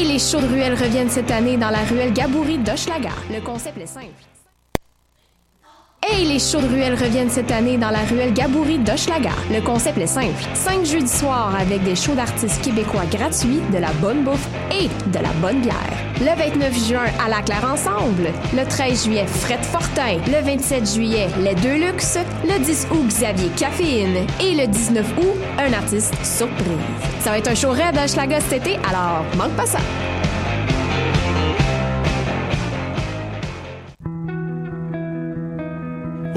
Et les shows de reviennent cette année dans la ruelle Gaboury d'Hochelaga. Le concept est simple. Et les shows de ruelle reviennent cette année dans la ruelle Gaboury d'Hochelaga. Le concept est simple. Cinq jeudis soirs avec des shows d'artistes québécois gratuits, de la bonne bouffe et de la bonne bière. Le 29 juin, à la Claire Ensemble. Le 13 juillet, Fred Fortin. Le 27 juillet, Les Deux Luxe. Le 10 août, Xavier Caféine. Et le 19 août, un artiste surprise. Ça va être un show raid à Hochelaga cet été, alors manque pas ça.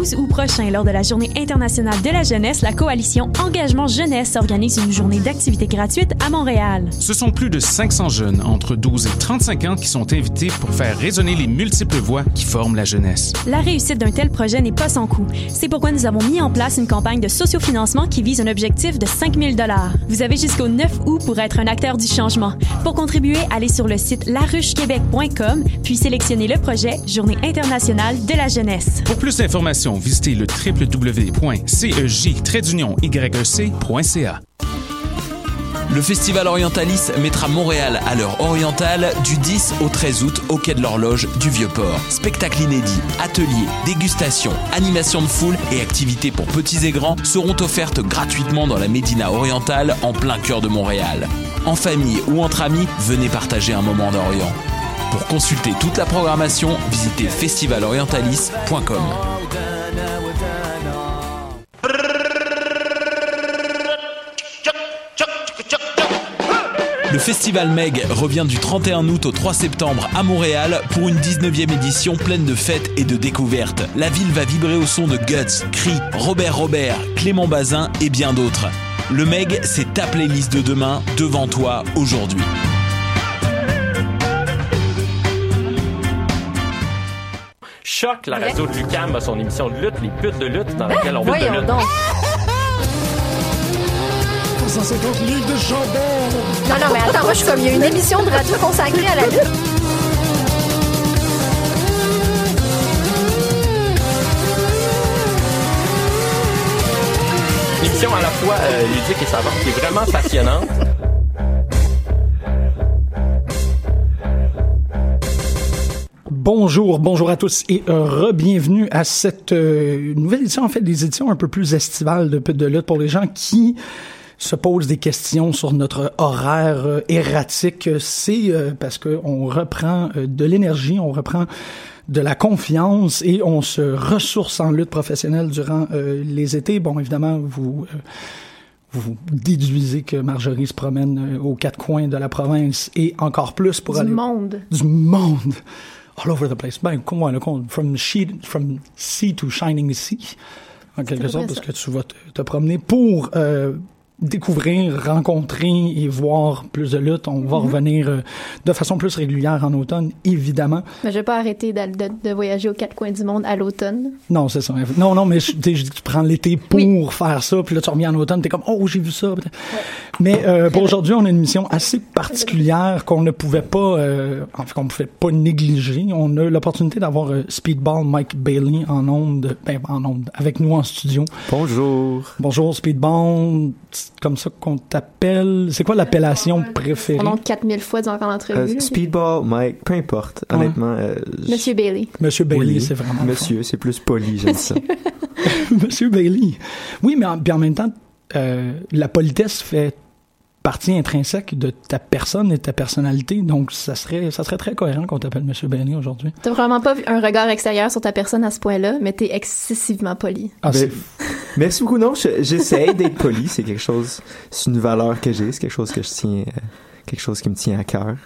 12 août prochain, lors de la Journée internationale de la jeunesse, la coalition Engagement Jeunesse organise une journée d'activités gratuites à Montréal. Ce sont plus de 500 jeunes entre 12 et 35 ans qui sont invités pour faire résonner les multiples voix qui forment la jeunesse. La réussite d'un tel projet n'est pas sans coût. C'est pourquoi nous avons mis en place une campagne de sociofinancement qui vise un objectif de 5 000 Vous avez jusqu'au 9 août pour être un acteur du changement. Pour contribuer, allez sur le site laruchequebec.com puis sélectionnez le projet Journée internationale de la jeunesse. Pour plus d'informations, visitez le www.cej-yec.ca. Le Festival Orientalis mettra Montréal à l'heure orientale du 10 au 13 août au Quai de l'Horloge du Vieux-Port. Spectacles inédits, ateliers, dégustations, animations de foule et activités pour petits et grands seront offertes gratuitement dans la Médina orientale en plein cœur de Montréal. En famille ou entre amis, venez partager un moment d'Orient. Pour consulter toute la programmation, visitez festivalorientalis.com. Le Festival Meg revient du 31 août au 3 septembre à Montréal pour une 19e édition pleine de fêtes et de découvertes. La ville va vibrer au son de Guts, Cri, Robert Robert, Clément Bazin et bien d'autres. Le Meg, c'est ta playlist de demain devant toi aujourd'hui. Choc, la radio de Lucam a son émission de lutte, les putes de lutte, dans laquelle on lutte de lutte. donc. 150 livres de chandelle. Non, non, mais attends, moi, je suis comme, il y a une émission de radio consacrée à la lutte. Une émission à la fois euh, ludique et savante qui est vraiment passionnante. Bonjour, bonjour à tous et euh, re-bienvenue à cette euh, nouvelle édition, en fait, des éditions un peu plus estivales de de lutte pour les gens qui se posent des questions sur notre horaire euh, erratique. C'est euh, parce que on reprend euh, de l'énergie, on reprend de la confiance et on se ressource en lutte professionnelle durant euh, les étés. Bon, évidemment, vous euh, vous déduisez que Marjorie se promène aux quatre coins de la province et encore plus pour Du aller monde. du monde all over the place. Ben, comment, là, comment- from, sheet, from sea to shining sea, en quelque sorte, parce ça. que tu vas te, te promener pour euh, découvrir, rencontrer et voir plus de lutte. On va Mhm. revenir euh, de façon plus régulière en automne, évidemment. Mais je vais pas arrêter de, de voyager aux quatre coins du monde à l'automne. Non, c'est ça. Non, non, mais je, je dis que tu prends l'été pour faire ça, puis là, tu reviens en automne, t'es comme, oh, j'ai vu ça. Mais euh, pour aujourd'hui, on a une mission assez particulière qu'on ne pouvait pas, euh, en fait, qu'on ne pouvait pas négliger. On a l'opportunité d'avoir euh, Speedball Mike Bailey en onde, ben, en onde, avec nous en studio. Bonjour. Bonjour, Speedball. C'est comme ça qu'on t'appelle. C'est quoi l'appellation préférée? On monte 4000 fois durant l'entrevue. Euh. Speedball, Mike, peu importe. Ouais. Honnêtement, euh, je- Monsieur Bailey. Monsieur Bailey, Oui. c'est vraiment. Monsieur, c'est plus poli, j'aime ça. Monsieur Bailey. Oui, mais en, puis en même temps, euh, la politesse fait partie intrinsèque de ta personne et de ta personnalité. Donc, ça serait, ça serait très cohérent qu'on t'appelle Monsieur Bailey aujourd'hui. T'as vraiment pas vu un regard extérieur sur ta personne à ce point-là, mais t'es excessivement poli. Ah, Ben, merci beaucoup. Non, je- j'essaye d'être poli. C'est quelque chose, c'est une valeur que j'ai. C'est quelque chose que je tiens, euh, quelque chose qui me tient à cœur.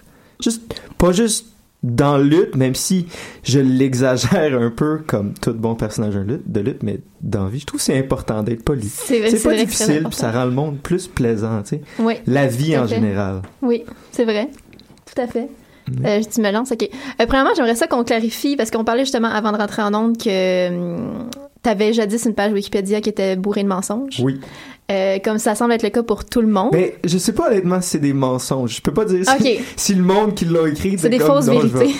Juste, pas juste dans lutte, même si je l'exagère un peu comme tout bon personnage de lutte, mais dans vie, je trouve que c'est important d'être poli. C'est pas difficile, puis ça rend le monde plus plaisant, tu sais. Oui, La vie en fait. général. oui, c'est vrai. Tout à fait. Euh, tu me lances, OK. Euh, premièrement, j'aimerais ça qu'on clarifie, parce qu'on parlait justement avant de rentrer en onde que hum, t'avais jadis une page Wikipédia qui était bourrée de mensonges. Oui. Euh, comme ça semble être le cas pour tout le monde. Mais je sais pas honnêtement si c'est des mensonges. Je peux pas dire si, Ok. si le monde qui l'a écrit. C'est des comme, fausses non, je vérités.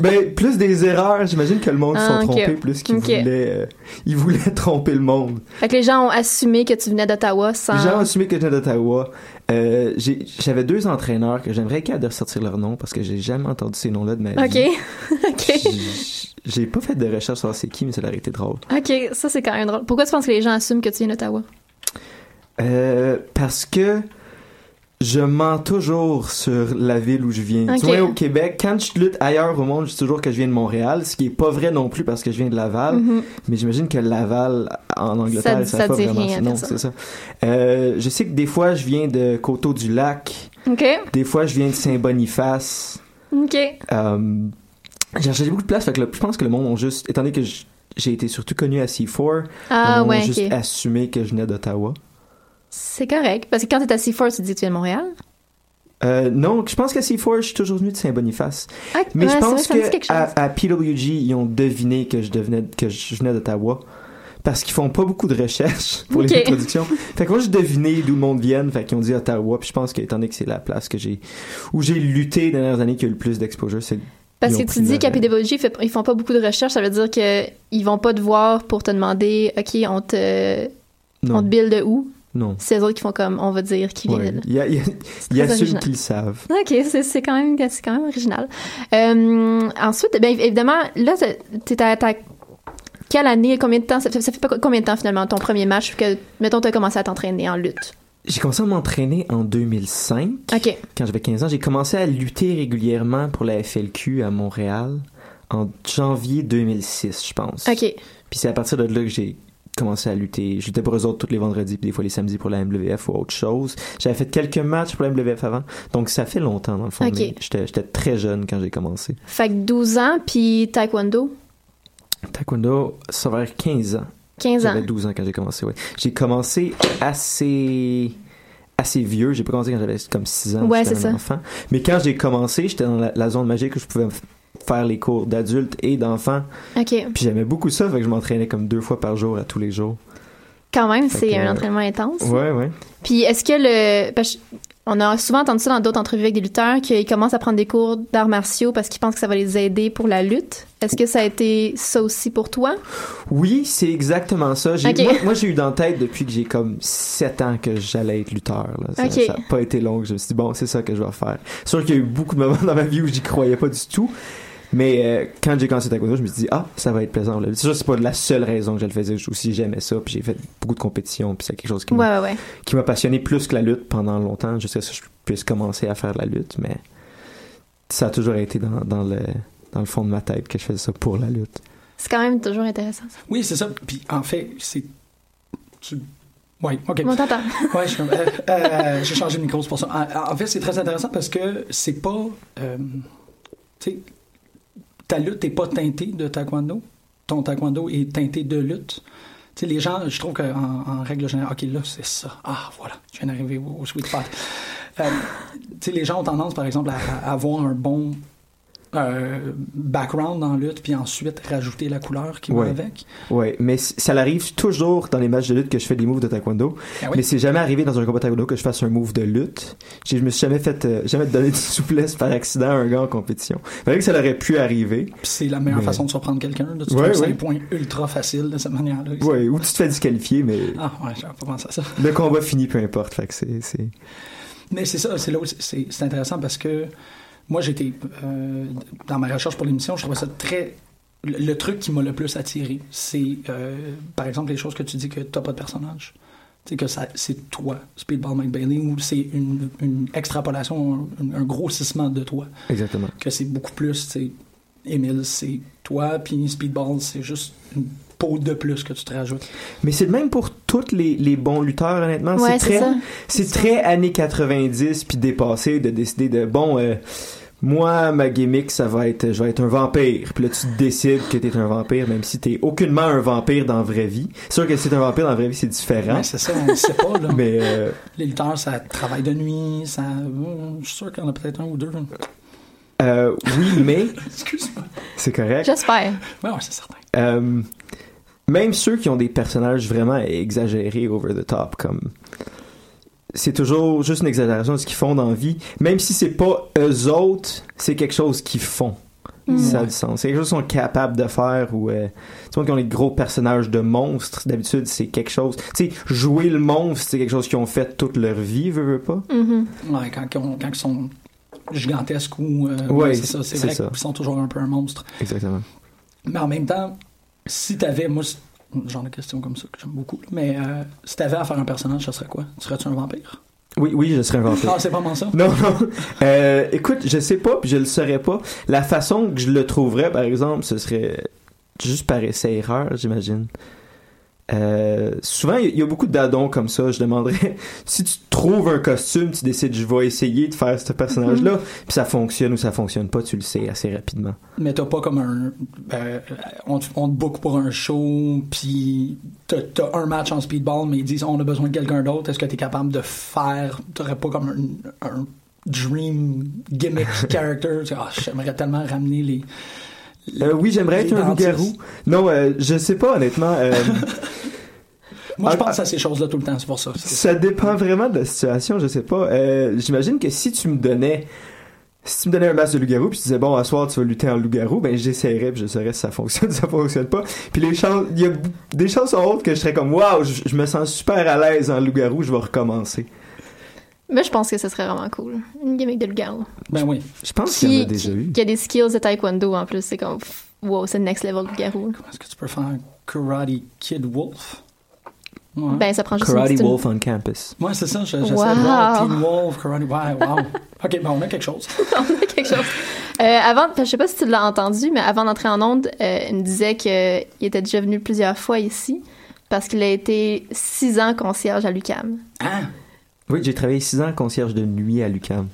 Ben, plus des erreurs. J'imagine que le monde Ah, sont ok. trompés plus qu'ils Ok. voulaient, euh, ils voulaient tromper le monde. Fait que les gens ont assumé que tu venais d'Ottawa sans. Les gens ont assumé que j'étais d'Ottawa. Euh, J'avais deux entraîneurs que j'aimerais qu'ils de ressortir leur nom parce que j'ai jamais entendu ces noms-là de ma Ok. vie. ok. J'ai- J'ai pas fait de recherche sur c'est qui, mais ça aurait été drôle. Ok, ça c'est quand même drôle. Pourquoi tu penses que les gens assument que tu viens d'Ottawa? Euh, parce que je mens toujours sur la ville où je viens. Ok. Du moins au Québec, quand je lutte ailleurs au monde, je dis toujours que je viens de Montréal, ce qui est pas vrai non plus parce que je viens de Laval. Mhm. Mais j'imagine que Laval, en Angleterre, Ça- ça, ça dit vraiment rien, Non, ça. Euh, je sais que des fois, je viens de Coteau-du-Lac. Des fois, je viens de Saint-Boniface. Ok. Euh, j'ai cherché beaucoup de place, fait que là, je pense que le monde ont juste, étant donné que j'ai été surtout connu à C4, Ah, le monde ouais, ont juste assumé que je venais d'Ottawa. C'est correct. Parce que quand t'es à C4, tu dis que tu viens de Montréal? Euh, non, je pense qu'à C4, je suis toujours venu de Saint-Boniface. Ah, Mais ouais, je vrai, pense que à, à PWG, ils ont deviné que je devenais, que je venais d'Ottawa. Parce qu'ils font pas beaucoup de recherches pour les introductions. Fait que moi, j'ai deviné d'où le monde vienne. Fait qu'ils ont dit Ottawa. Puis je pense qu'étant donné que c'est la place que j'ai, où j'ai lutté les dernières années qui a eu le plus d'exposure, c'est Parce que tu dis qu'à PWG, ils font pas beaucoup de recherches, ça veut dire que ils vont pas te voir pour te demander, OK, on te, Non. on te build de où? Non. C'est eux autres qui font comme, on va dire qui Ouais. Il y a, y a, y a très ceux original. qui le savent. OK, c'est quand même c'est quand même original. Euh, ensuite, bien évidemment, là, t'es- à ta quelle année, combien de temps, ça fait, ça fait combien de temps finalement ton premier match que, mettons, t'as commencé à t'entraîner en lutte? J'ai commencé à m'entraîner en 2005. OK. Quand j'avais 15 ans, j'ai commencé à lutter régulièrement pour la FLQ à Montréal en janvier 2006, je pense. OK. Puis c'est à partir de là que j'ai commencé à lutter. Je luttais pour eux autres tous les vendredis, puis des fois les samedis pour la MWF ou autre chose. J'avais fait quelques matchs pour la MWF avant, donc ça fait longtemps dans le fond. Ok. mais J'étais très jeune quand j'ai commencé. Fait que 12 ans, puis taekwondo, Taekwondo, ça va faire 15 ans. 15 ans. J'avais 12 ans quand j'ai commencé, ouais. J'ai commencé assez assez vieux, j'ai pas commencé quand j'avais comme 6 ans, Ouais, j'étais c'est ça. enfant. Mais quand j'ai commencé, j'étais dans la, la zone magique où je pouvais faire les cours d'adultes et d'enfants. OK. Puis j'aimais beaucoup ça, fait que je m'entraînais comme deux fois par jour à tous les jours. Quand même, c'est un euh, entraînement intense. Ouais, ouais. Puis est-ce que le. parce que on a souvent entendu ça dans d'autres entrevues avec des lutteurs qu'ils commencent à prendre des cours d'arts martiaux parce qu'ils pensent que ça va les aider pour la lutte. Est-ce que ça a été ça aussi pour toi? Oui, c'est exactement ça. Moi, moi, j'ai eu dans tête depuis que j'ai comme 7 ans que j'allais être lutteur. Là. Ça, Ok. ça a pas été long. Je me suis dit, bon, c'est ça que je vais faire. Sûr qu'il y a eu beaucoup de moments dans ma vie où j'y croyais pas du tout. Mais euh, quand j'ai commencé taekwondo, je me suis dit, ah, ça va être plaisant. là. C'est sûr, c'est pas la seule raison que je le faisais. Aussi, j'aimais ça. Puis j'ai fait beaucoup de compétitions. Puis c'est quelque chose qui Ouais, m'a ouais, ouais. qui m'a passionné plus que la lutte pendant longtemps, jusqu'à ce que je puisse commencer à faire de la lutte, mais ça a toujours été dans, dans le, dans le fond de ma tête que je faisais ça pour la lutte. C'est quand même toujours intéressant. ça. Oui, c'est ça. Puis en fait, c'est. Tu... Oui, OK. On t'entend. Ouais, je suis comme, euh, euh, j'ai changé de micro, c'est pour ça. En, en fait, c'est très intéressant parce que c'est pas. euh, tu sais, ta lutte n'est pas teintée de taekwondo. Ton taekwondo est teinté de lutte. Tu sais, les gens, je trouve qu'en en règle générale, OK, là, c'est ça. Ah, voilà, je viens d'arriver au, sweet spot. Euh, tu sais, les gens ont tendance, par exemple, à avoir un bon euh, background la lutte, puis ensuite rajouter la couleur qui va Ouais. avec. Ouais, mais ça arrive toujours dans les matchs de lutte que je fais des moves de taekwondo. Ah oui? Mais c'est jamais arrivé dans un combat taekwondo que je fasse un move de lutte. Je me suis jamais fait, euh, jamais donné de souplesse par accident à un gars en compétition. C'est vrai que ça aurait pu arriver. Puis c'est la meilleure Mais- façon de surprendre quelqu'un. Tu Ouais, que c'est ouais. un point ultra facile de cette manière-là. Ouais, ou tu te fais disqualifier, mais Ah, ouais, j'avais pas pensé à ça. le combat finit peu importe. Fait que c'est, c'est... Mais c'est ça, c'est là c'est intéressant parce que moi, j'étais euh, dans ma recherche pour l'émission, je trouvais ça très. Le, le truc qui m'a le plus attiré, c'est euh, par exemple les choses que tu dis que t'as pas de personnage. Sais, que c'est toi, Speedball McBailey, ou c'est une, une extrapolation, un, un grossissement de toi. Exactement. Que c'est beaucoup plus, sais, Emile, c'est toi, puis Speedball, c'est juste une peau de plus que tu te rajoutes. Mais c'est le même pour tous les, les bons lutteurs, honnêtement. Ouais, c'est très, c'est très années 90 puis dépassé de décider de bon. euh, moi, ma gimmick, ça va être, je vais être un vampire. Puis là, tu décides que t'es un vampire, même si t'es aucunement un vampire dans la vraie vie. C'est sûr que si t'es un vampire dans la vraie vie, c'est différent. Ouais, c'est ça, on ne sait pas, là. Mais euh, Les lutteurs, ça travaille de nuit, ça. euh, Je suis sûr qu'il y en a peut-être un ou deux. euh, oui, mais Excuse-moi. c'est correct. J'espère. Ouais, ouais, c'est certain. Euh, même ceux qui ont des personnages vraiment exagérés, over the top, comme c'est toujours juste une exagération de ce qu'ils font dans la vie, même si c'est pas eux autres, c'est quelque chose qu'ils font. Ça a du sens. C'est quelque chose qu'ils sont capables de faire ou euh, tu vois qui ont les gros personnages de monstres. D'habitude, c'est quelque chose. Tu sais, jouer le monstre, c'est quelque chose qu'ils ont fait toute leur vie, veux, veux pas. Mhm. Ouais, quand, ils ont- quand ils sont gigantesques ou. euh, Ouais, ouais, c'est ça. C'est vrai qu'ils sont toujours un peu un monstre. Exactement. Mais en même temps, si t'avais. Moi, genre de question comme ça que j'aime beaucoup. là, Mais euh, si t'avais à faire un personnage, ça serait quoi? Serais-tu un vampire? Oui, oui, je serais un vampire. Ah, c'est vraiment ça Non, non. Euh, écoute, je sais pas, puis je le saurais pas. La façon que je le trouverais, par exemple, ce serait juste par essai-erreur, j'imagine. Euh, souvent, il y, a beaucoup d'addons comme ça. Je demanderais si tu trouves un costume, tu décides, je vais essayer de faire ce personnage-là, puis ça fonctionne ou ça fonctionne pas, tu le sais assez rapidement. Mais t'as pas comme un. euh, on, te, on te book pour un show, puis t'as un match en speedball, mais ils disent on a besoin de quelqu'un d'autre. Est-ce que t'es capable de faire. T'aurais pas comme un, un dream gimmick character? Ah, j'aimerais tellement ramener les. Euh, oui, j'aimerais être un loup-garou. Non, euh, je sais pas, honnêtement. euh, Moi, je Ah, pense à ces choses-là tout le temps, c'est pour ça. Ça dépend vraiment de la situation, je sais pas. Euh, J'imagine que si tu me donnais si tu me donnais un masque de loup-garou puis tu disais bon à soir tu vas lutter en loup-garou ben j'essaierais puis je saurais si ça fonctionne si ça fonctionne pas puis les chances il y a des chances sont hautes que je serais comme waouh je, je me sens super à l'aise en loup-garou je vais recommencer Mais je pense que ce serait vraiment cool. Une gimmick de loup-garou. Ben oui. je pense qu'il y en a déjà eu qui a des skills de taekwondo en plus. C'est comme, wow, c'est le next level loup-garou. Est-ce que tu peux faire un Karate Kid Wolf? Ouais. Ben, ça prend juste Karate une Wolf on campus Ouais, c'est ça. je- J'essaie Wow. de voir Teen Wolf, Karate. Ouais, wow. ok, ben on a quelque chose. on a quelque chose. Euh, avant, je sais pas si tu l'as entendu, mais avant d'entrer en onde, euh, il me disait qu'il était déjà venu plusieurs fois ici parce qu'il a été six ans concierge à l'UCAM. Ah, oui j'ai travaillé six ans concierge de nuit à l'UQAM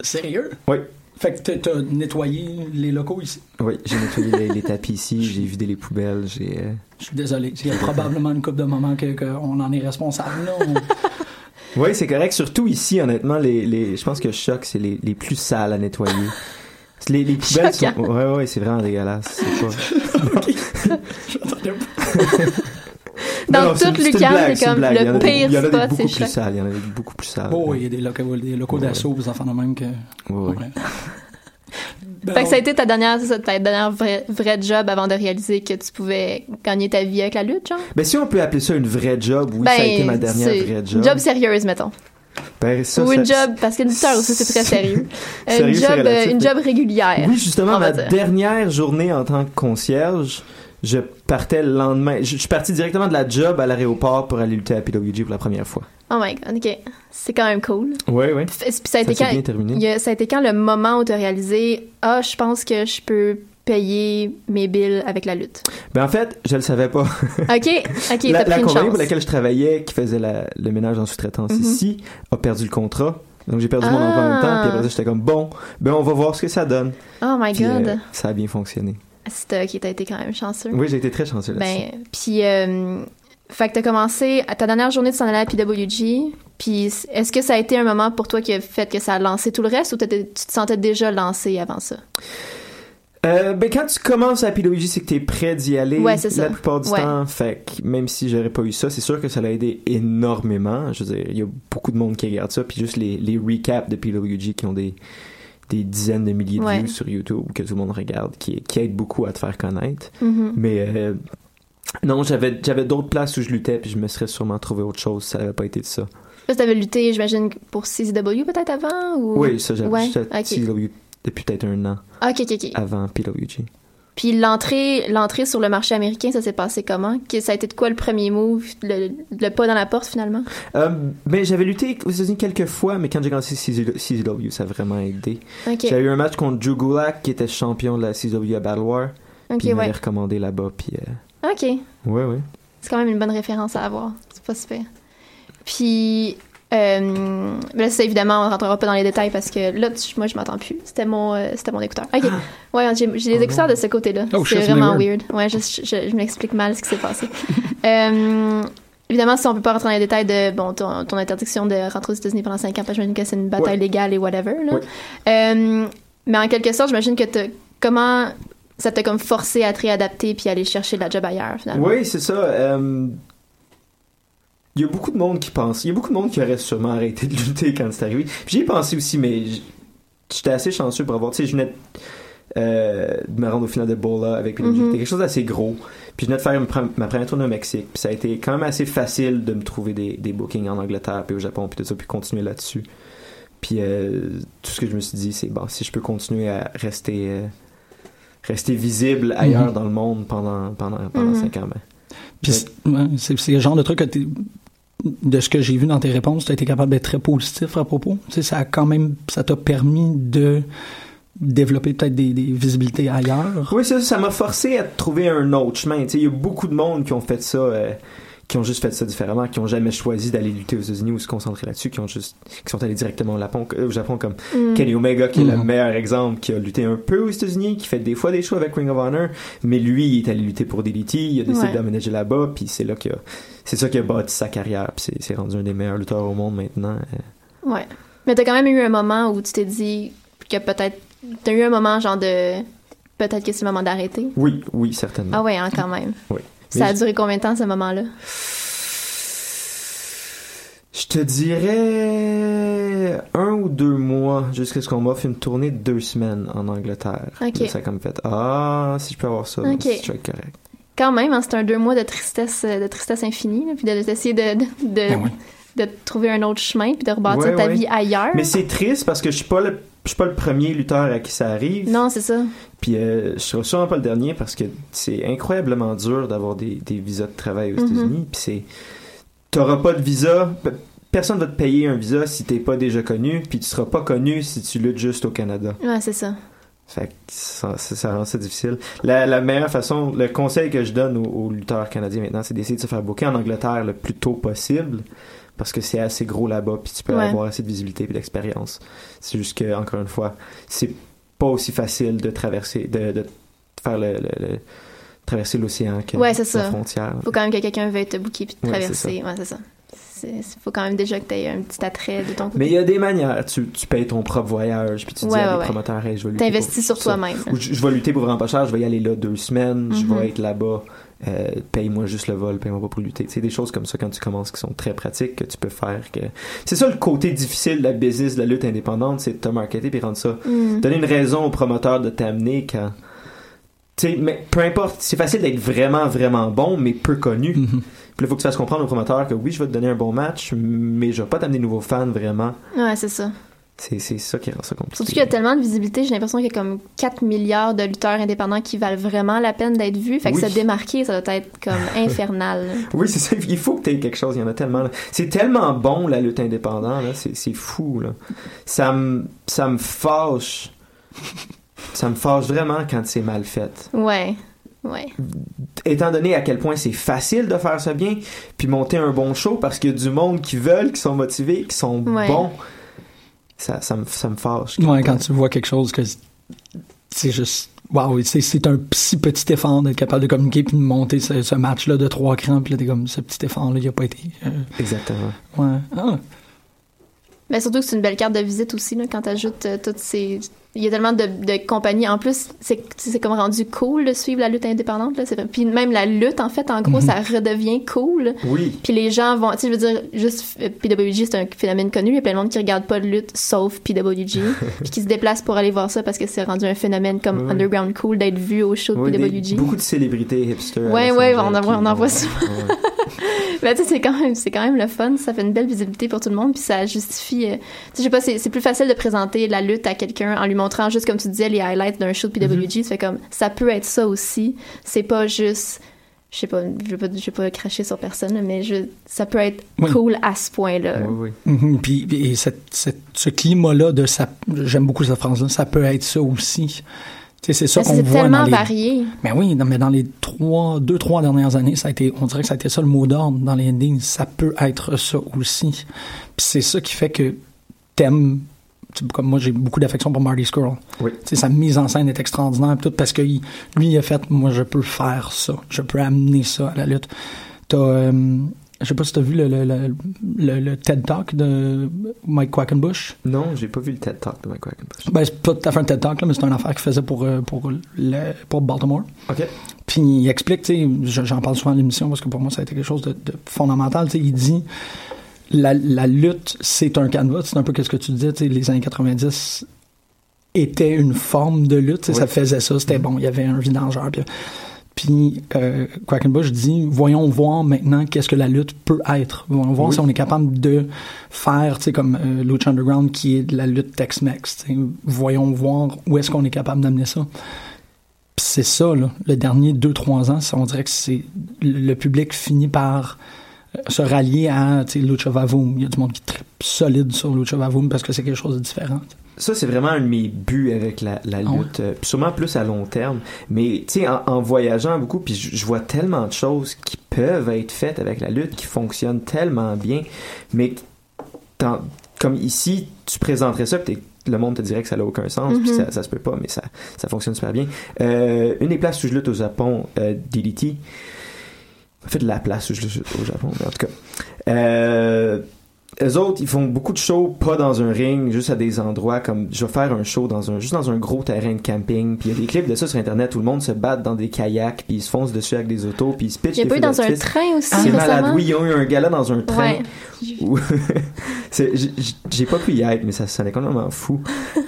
sérieux? oui Fait que t'as- nettoyé les locaux ici? oui j'ai nettoyé les, les tapis ici j'ai vidé les poubelles j'ai euh, Je suis désolé. Il y a probablement une couple de moments que- qu'on en est responsable. Là. On- Oui, c'est correct. Surtout ici, honnêtement, les, les, je pense que Choc, c'est les, les plus sales à nettoyer. Les, les poubelles sont... Choquant. Ouais, ouais, c'est vraiment dégueulasse. C'est pas. Dans Non, non, c'est- toute blague, c'est comme blague. Il y en le pire Il y en a des spot, beaucoup c'est plus Choc. sales. Il y en a des beaucoup plus sales. Oh, il y a des locaux, des locaux Ouais. d'assaut, des enfants de même que. Ouais, ouais. Ben, Fait que ça a été ta dernière, ta dernière vraie, vraie job avant de réaliser que tu pouvais gagner ta vie avec la lutte, genre? Ben, si on peut appeler ça une vraie job, oui, ça a été ma dernière Ben, vraie Une job. job sérieuse, mettons. Ben, ça, Ou ça- une job, parce que le lutteur aussi, c'est très sérieux. Sérieux, une, job, relatif, une mais- job régulière. Oui, justement, ma dernière journée en tant que concierge, je partais le lendemain. Je, je suis parti directement de la job à l'aéroport pour aller lutter à PWG pour la première fois. Oh my god, ok. C'est quand même cool. Oui, oui. Puis ça a été Ça quand, bien terminé. il y a- ça a été quand le moment où tu as réalisé, ah, je pense que je peux payer mes bills avec la lutte. Ben, en fait, je le savais pas. Ok, ok, la, t'as la une compagnie chance. pour laquelle je travaillais, qui faisait la- le ménage en sous-traitance Mhm. ici, a perdu le contrat. Donc j'ai perdu mon emploi en même temps. Puis après ça, j'étais comme bon, ben on va voir ce que ça donne. Oh my Puis, god. euh, ça a bien fonctionné. C'était ok, t'as été quand même chanceux. Oui, j'ai été très chanceux là-dessus. Ben, puis, euh, fait que t'as commencé à ta dernière journée de s'en aller à PWG. Puis, est-ce que ça a été un moment pour toi qui a fait que ça a lancé tout le reste ou tu te sentais déjà lancé avant ça? Euh, ben quand tu commences à PWG, c'est que t'es prêt d'y aller. Ouais, c'est ça. La plupart du Ouais. temps. Fait que même si j'aurais pas eu ça, c'est sûr que ça l'a aidé énormément. Je veux dire, il y a beaucoup de monde qui regarde ça. Puis juste les, les recaps de PWG qui ont des, des dizaines de milliers de views sur YouTube que tout le monde regarde, qui, qui aident beaucoup à te faire connaître. Mhm. Mais euh, non, j'avais j'avais d'autres places où je luttais, puis je me serais sûrement trouvé autre chose. Ça avait pas été de ça. Là, t'avais lutté, j'imagine, pour CZW peut-être avant? Ou... Oui, ça, j'avais Ouais, j'étais à ok. CW depuis peut-être un an Ok, ok, ok. avant PWG. Puis l'entrée, l'entrée sur le marché américain, ça s'est passé comment? Que- Ça a été de quoi le premier move? Le, le pas dans la porte, finalement? Euh, ben, j'avais lutté aux États-Unis quelques fois, mais quand j'ai commencé CZW, ça a vraiment aidé. J'avais eu un match contre Drew Gulak, qui était champion de la CZW à Battle War. Ok, puis il m'avait ouais. recommandé là-bas, puis... euh, Ok. ouais, ouais. C'est quand même une bonne référence à avoir. C'est pas super. Puis, euh, là, ça, évidemment, on rentrera pas dans les détails parce que là, tu- moi, je m'entends plus. C'était mon, euh, c'était mon écouteur. OK. Ouais, j'ai, j'ai les écouteurs de ce côté-là. Oh, c'est vraiment weird. Ouais, je, je, je m'explique mal ce qui s'est passé. euh, évidemment, si on peut pas rentrer dans les détails de, bon, ton, ton interdiction de rentrer aux États-Unis pendant 5 ans, parce que j'imagine que c'est une bataille Ouais. légale et whatever, là. Ouais. Euh, mais en quelque sorte, j'imagine que comment ça t'a comme forcé à te réadapter puis aller chercher de la job ailleurs, finalement? Oui, c'est ça. Euh, Il y a beaucoup de monde qui pense. Il y a beaucoup de monde qui aurait sûrement arrêté de lutter quand c'est arrivé. Puis J'y ai pensé aussi, mais j'étais assez chanceux pour avoir. Tu sais, je venais euh, de me rendre au final de Bola avec. Mhm. Quelque chose d'assez gros. Puis je venais de faire une ma première tournée au Mexique. Puis ça a été quand même assez facile de me trouver des, des bookings en Angleterre, puis au Japon, puis tout ça, puis continuer là-dessus. Puis euh, tout ce que je me suis dit, c'est bon, si je peux continuer à rester. euh, rester visible ailleurs Mhm. dans le monde pendant pendant pendant Mhm. cinq ans ben, Puis c'est le genre de truc que de ce que j'ai vu dans tes réponses, tu as été capable d'être très positif à propos. Tu sais, ça a quand même, ça t'a permis de développer peut-être des, des visibilités ailleurs. Oui, ça, ça m'a forcé à trouver un autre chemin. Tu sais, il y a beaucoup de monde qui ont fait ça, euh, qui ont juste fait ça différemment, qui ont jamais choisi d'aller lutter aux États-Unis ou se concentrer là-dessus, qui ont juste, qui sont allés directement au Japon, euh, au Japon comme Mm. Kenny Omega, qui est le Mhm. meilleur exemple, qui a lutté un peu aux États-Unis, qui fait des fois des shows avec Ring of Honor, mais lui, il est allé lutter pour DDT, il a décidé Ouais. d'aménager là-bas, puis c'est là qu'il a, c'est ça qui a bâti sa carrière, puis c'est, c'est rendu un des meilleurs lutteurs au monde maintenant. euh. Ouais. Mais t'as quand même eu un moment où tu t'es dit que peut-être. T'as eu un moment genre de. Peut-être que c'est le moment d'arrêter. Oui, oui, certainement. Ah ouais, hein, quand même. Oui. Ça a duré combien de temps ce moment-là? Je te dirais un ou deux mois jusqu'à ce qu'on m'offre une tournée de deux semaines en Angleterre. Ok. Là, ça a comme fait ah si je peux avoir ça, c'est correct. Quand même, hein, c'était un deux mois de tristesse, de tristesse infinie, là, puis de- d'essayer de, de, de, Ben de trouver un autre chemin, puis de rebâtir Ouais, ta ouais. vie ailleurs. Mais c'est triste parce que je suis pas le je suis pas le premier lutteur à qui ça arrive. Non, c'est ça. Puis euh, je serai sûrement pas le dernier parce que c'est incroyablement dur d'avoir des, des visas de travail aux Mhm. États-Unis. Puis c'est t'auras pas de visa. pe- Personne va te payer un visa si t'es pas déjà connu, puis tu seras pas connu si tu luttes juste au Canada. Ouais, c'est ça. Fait que ça, ça, ça rend ça difficile. La, la meilleure façon, le conseil que je donne aux, aux lutteurs canadiens maintenant, c'est d'essayer de se faire booker en Angleterre le plus tôt possible. Parce que c'est assez gros là-bas, puis tu peux Ouais. avoir assez de visibilité et d'expérience. C'est juste que, encore une fois, c'est pas aussi facile de traverser, de, de faire le, le- le- traverser l'océan que Ouais, la ça. frontière. Faut quand même que quelqu'un veuille te booker puis te Ouais, traverser. Ouais, c'est ça. C'est- faut quand même déjà que tu aies un petit attrait de ton côté. Mais il y a des manières. Tu, tu payes ton propre voyage, puis tu dis à des promoteurs, hey, je vais lutter T'investis sur toi-même. Ou je, je vais lutter pour vraiment pas cher, je vais y aller là deux semaines, je Mhm. vais être là-bas, euh, paye-moi juste le vol, paye-moi pas pour lutter. C'est des choses comme ça quand tu commences qui sont très pratiques que tu peux faire. que C'est ça le côté difficile de la business, de la lutte indépendante, c'est de te marketer puis rendre ça. Mm. Donner une raison au promoteur de t'amener quand. Tu sais, mais peu importe, c'est facile d'être vraiment, vraiment bon, mais peu connu. Mhm. Puis là, faut que tu fasses comprendre au promoteur que oui, je vais te donner un bon match, mais je vais pas t'amener de nouveaux fans vraiment. Ouais, c'est ça. C'est ça qui rend ça compliqué. Surtout qu'il y a tellement de visibilité, j'ai l'impression qu'il y a comme 4 milliards de lutteurs indépendants qui valent vraiment la peine d'être vus. Fait que Oui. se démarquer, ça doit être comme infernal. Oui, c'est ça. Il faut que tu aies quelque chose. Il y en a tellement. C'est tellement bon, la lutte indépendante. C'est c'est fou. Là. Ça me ça me fâche. Ça me fâche vraiment quand c'est mal fait. Ouais. Ouais. Étant donné à quel point c'est facile de faire ça bien, puis monter un bon show parce qu'il y a du monde qui veulent, qui sont motivés, qui sont Ouais. bons. Ça, ça, me, ça me fâche. Ouais, quand tu vois quelque chose que c'est juste Wow, c'est, c'est un si petit effort d'être capable de communiquer puis de monter ce, ce match-là de trois crans, puis là, t'es comme, ce petit effort-là, il a pas été... euh, Exactement. ouais. Ah. Mais surtout que c'est une belle carte de visite aussi, là, quand t'ajoutes euh, toutes ces... Il y a tellement de, de compagnies. En plus, c'est, c'est comme rendu cool de suivre la lutte indépendante. Là. Puis même la lutte, en fait, en gros, Mhm. ça redevient cool. Oui. Puis les gens vont... Tu sais, je veux dire, juste euh, PWG, c'est un phénomène connu. Il y a plein de monde qui regarde pas de lutte, sauf PWG. puis qui se déplace pour aller voir ça parce que c'est rendu un phénomène comme Oui. Underground Cool d'être vu au show de Oui, des- PWG. beaucoup de célébrités hipsters. Ouais, ouais, on en voit- on en voit souvent. Ouais. Ben, tu sais, c'est quand même, c'est quand même le fun. Ça fait une belle visibilité pour tout le monde, puis ça justifie. euh, tu sais, je sais pas, c'est, c'est plus facile de présenter la lutte à quelqu'un en lui montrant juste comme tu disais les highlights d'un show de PWG. Mm-hmm. Ça fait comme, ça peut être ça aussi. C'est pas juste, je sais pas, je vais pas, je vais pas cracher sur personne, mais je, ça peut être Oui. cool à ce point-là. Oui, oui. Mhm, Puis, puis- et cette, cette- ce climat-là de ça, j'aime beaucoup cette phrase-là, ça peut être ça aussi. Tu sais, c'est ça qu'on que c'est voit tellement dans les, varié. Mais oui, non, mais dans les trois, deux, trois dernières années, ça a été, on dirait que ça a été ça le mot d'ordre dans les indies. Ça peut être ça aussi. Puis c'est ça qui fait que t'aimes, tu sais, comme moi, j'ai beaucoup d'affection pour Marty Skrull. Oui. Tu sais, sa mise en scène est extraordinaire, tout parce que lui, il a fait, moi, je peux faire ça. Je peux amener ça à la lutte. T'as, euh, Je sais pas si t'as vu le, le, le, TED Talk de Mike Quackenbush. Non, j'ai pas vu le TED Talk de Mike Quackenbush. Ben, c'est pas tout à fait un TED Talk, là, mais c'est une affaire qu'il faisait pour, euh, pour, le, pour Baltimore. OK. Puis il explique, tu j'en parle souvent à l'émission parce que pour moi, ça a été quelque chose de, de fondamental. Tu sais, il dit la, la lutte, c'est un canevas. C'est un peu ce que tu disais, tu sais, les années 90 était une forme de lutte. tu Oui. Ça faisait ça. C'était bon. Il y avait un vidangeur. Puis, puis euh, Quackenbush dit voyons voir maintenant qu'est-ce que la lutte peut être. Voyons voir Oui. si on est capable de faire, tu sais, comme euh, Lucha Underground qui est de la lutte Tex-Mex. Voyons voir où est-ce qu'on est capable d'amener ça. Puis c'est ça, là. Le dernier 2-3 ans, ça, on dirait que c'est le public finit par se rallier à Lucha Vavoom. Il y a du monde qui tripe solide sur Lucha Vavoom parce que c'est quelque chose de différent. Ça, c'est vraiment un de mes buts avec la, lutte, euh, sûrement plus à long terme. Mais, tu sais, en, en voyageant beaucoup, puis je vois tellement de choses qui peuvent être faites avec la lutte, qui fonctionnent tellement bien, mais comme ici, tu présenterais ça, puis le monde te dirait que ça n'a aucun sens, puis Mhm. ça, ça se peut pas, mais ça, ça fonctionne super bien. Euh, une des places où je lutte au Japon, euh, DDT, fait, la place au Japon, mais en tout cas, euh, eux autres, ils font beaucoup de shows pas dans un ring, juste à des endroits comme je vais faire un show dans un juste dans un gros terrain de camping. Puis il y a des clips de ça sur internet où le monde se bat dans des kayaks, puis ils se foncent dessus avec des autos, puis ils se pitchent Il y a pas eu dans un train aussi C'est malade. Oui, ils ont eu un gala dans un train. Ouais. J'ai pas pu y être, mais ça sonnait complètement fou.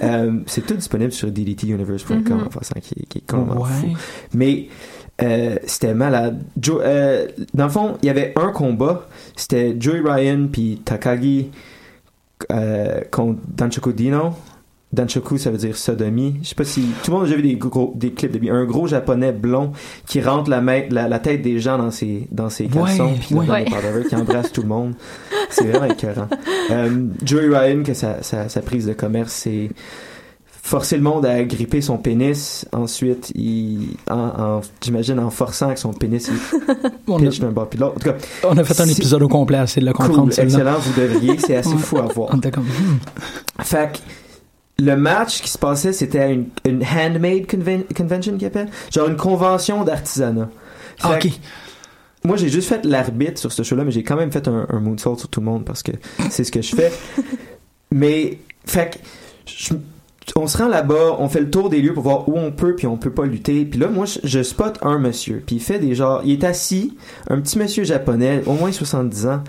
Euh, c'est tout disponible sur ddtuniverse.com Mhm. en passant, qui, est- qui est complètement Ouais. fou. Mais euh, c'était malade. Joe, euh, dans le fond, il y avait un combat. C'était Joey Ryan puis Takagi euh, contre Danchoku Dino. Danchoku, ça veut dire sodomie. Je sais pas si tout le monde a déjà vu des, gros, des clips de lui. Un gros japonais blond qui rentre la, main- la, la tête des gens dans ses, dans ses caleçons Ouais, puis ouais. donne des whatever, qui embrasse tout le monde. C'est vraiment écœurant. Euh, Joey Ryan, que sa, sa, sa prise de commerce, c'est forcer le monde à gripper son pénis. Ensuite, il, en, en- j'imagine en forçant avec son pénis, il pitch d'un bord puis de l'autre. En tout cas, on a fait un épisode au complet essayer de le comprendre, cool, excellent, vous devriez. C'est assez fou à voir. Comme, hmm. Fait que le match qui se passait, c'était une, une handmade conven- convention qu'il appelle. Genre une convention d'artisanat. Ah, ok. Moi, j'ai juste fait l'arbitre sur ce show-là, mais j'ai quand même fait un, un moonsault sur tout le monde parce que c'est ce que je fais. mais, fait que, je- on se rend là-bas, on fait le tour des lieux pour voir où on peut puis on peut pas lutter. Puis là, moi, je, je spot un monsieur, puis il fait des genres, il est assis, un petit monsieur japonais, au moins 70 ans.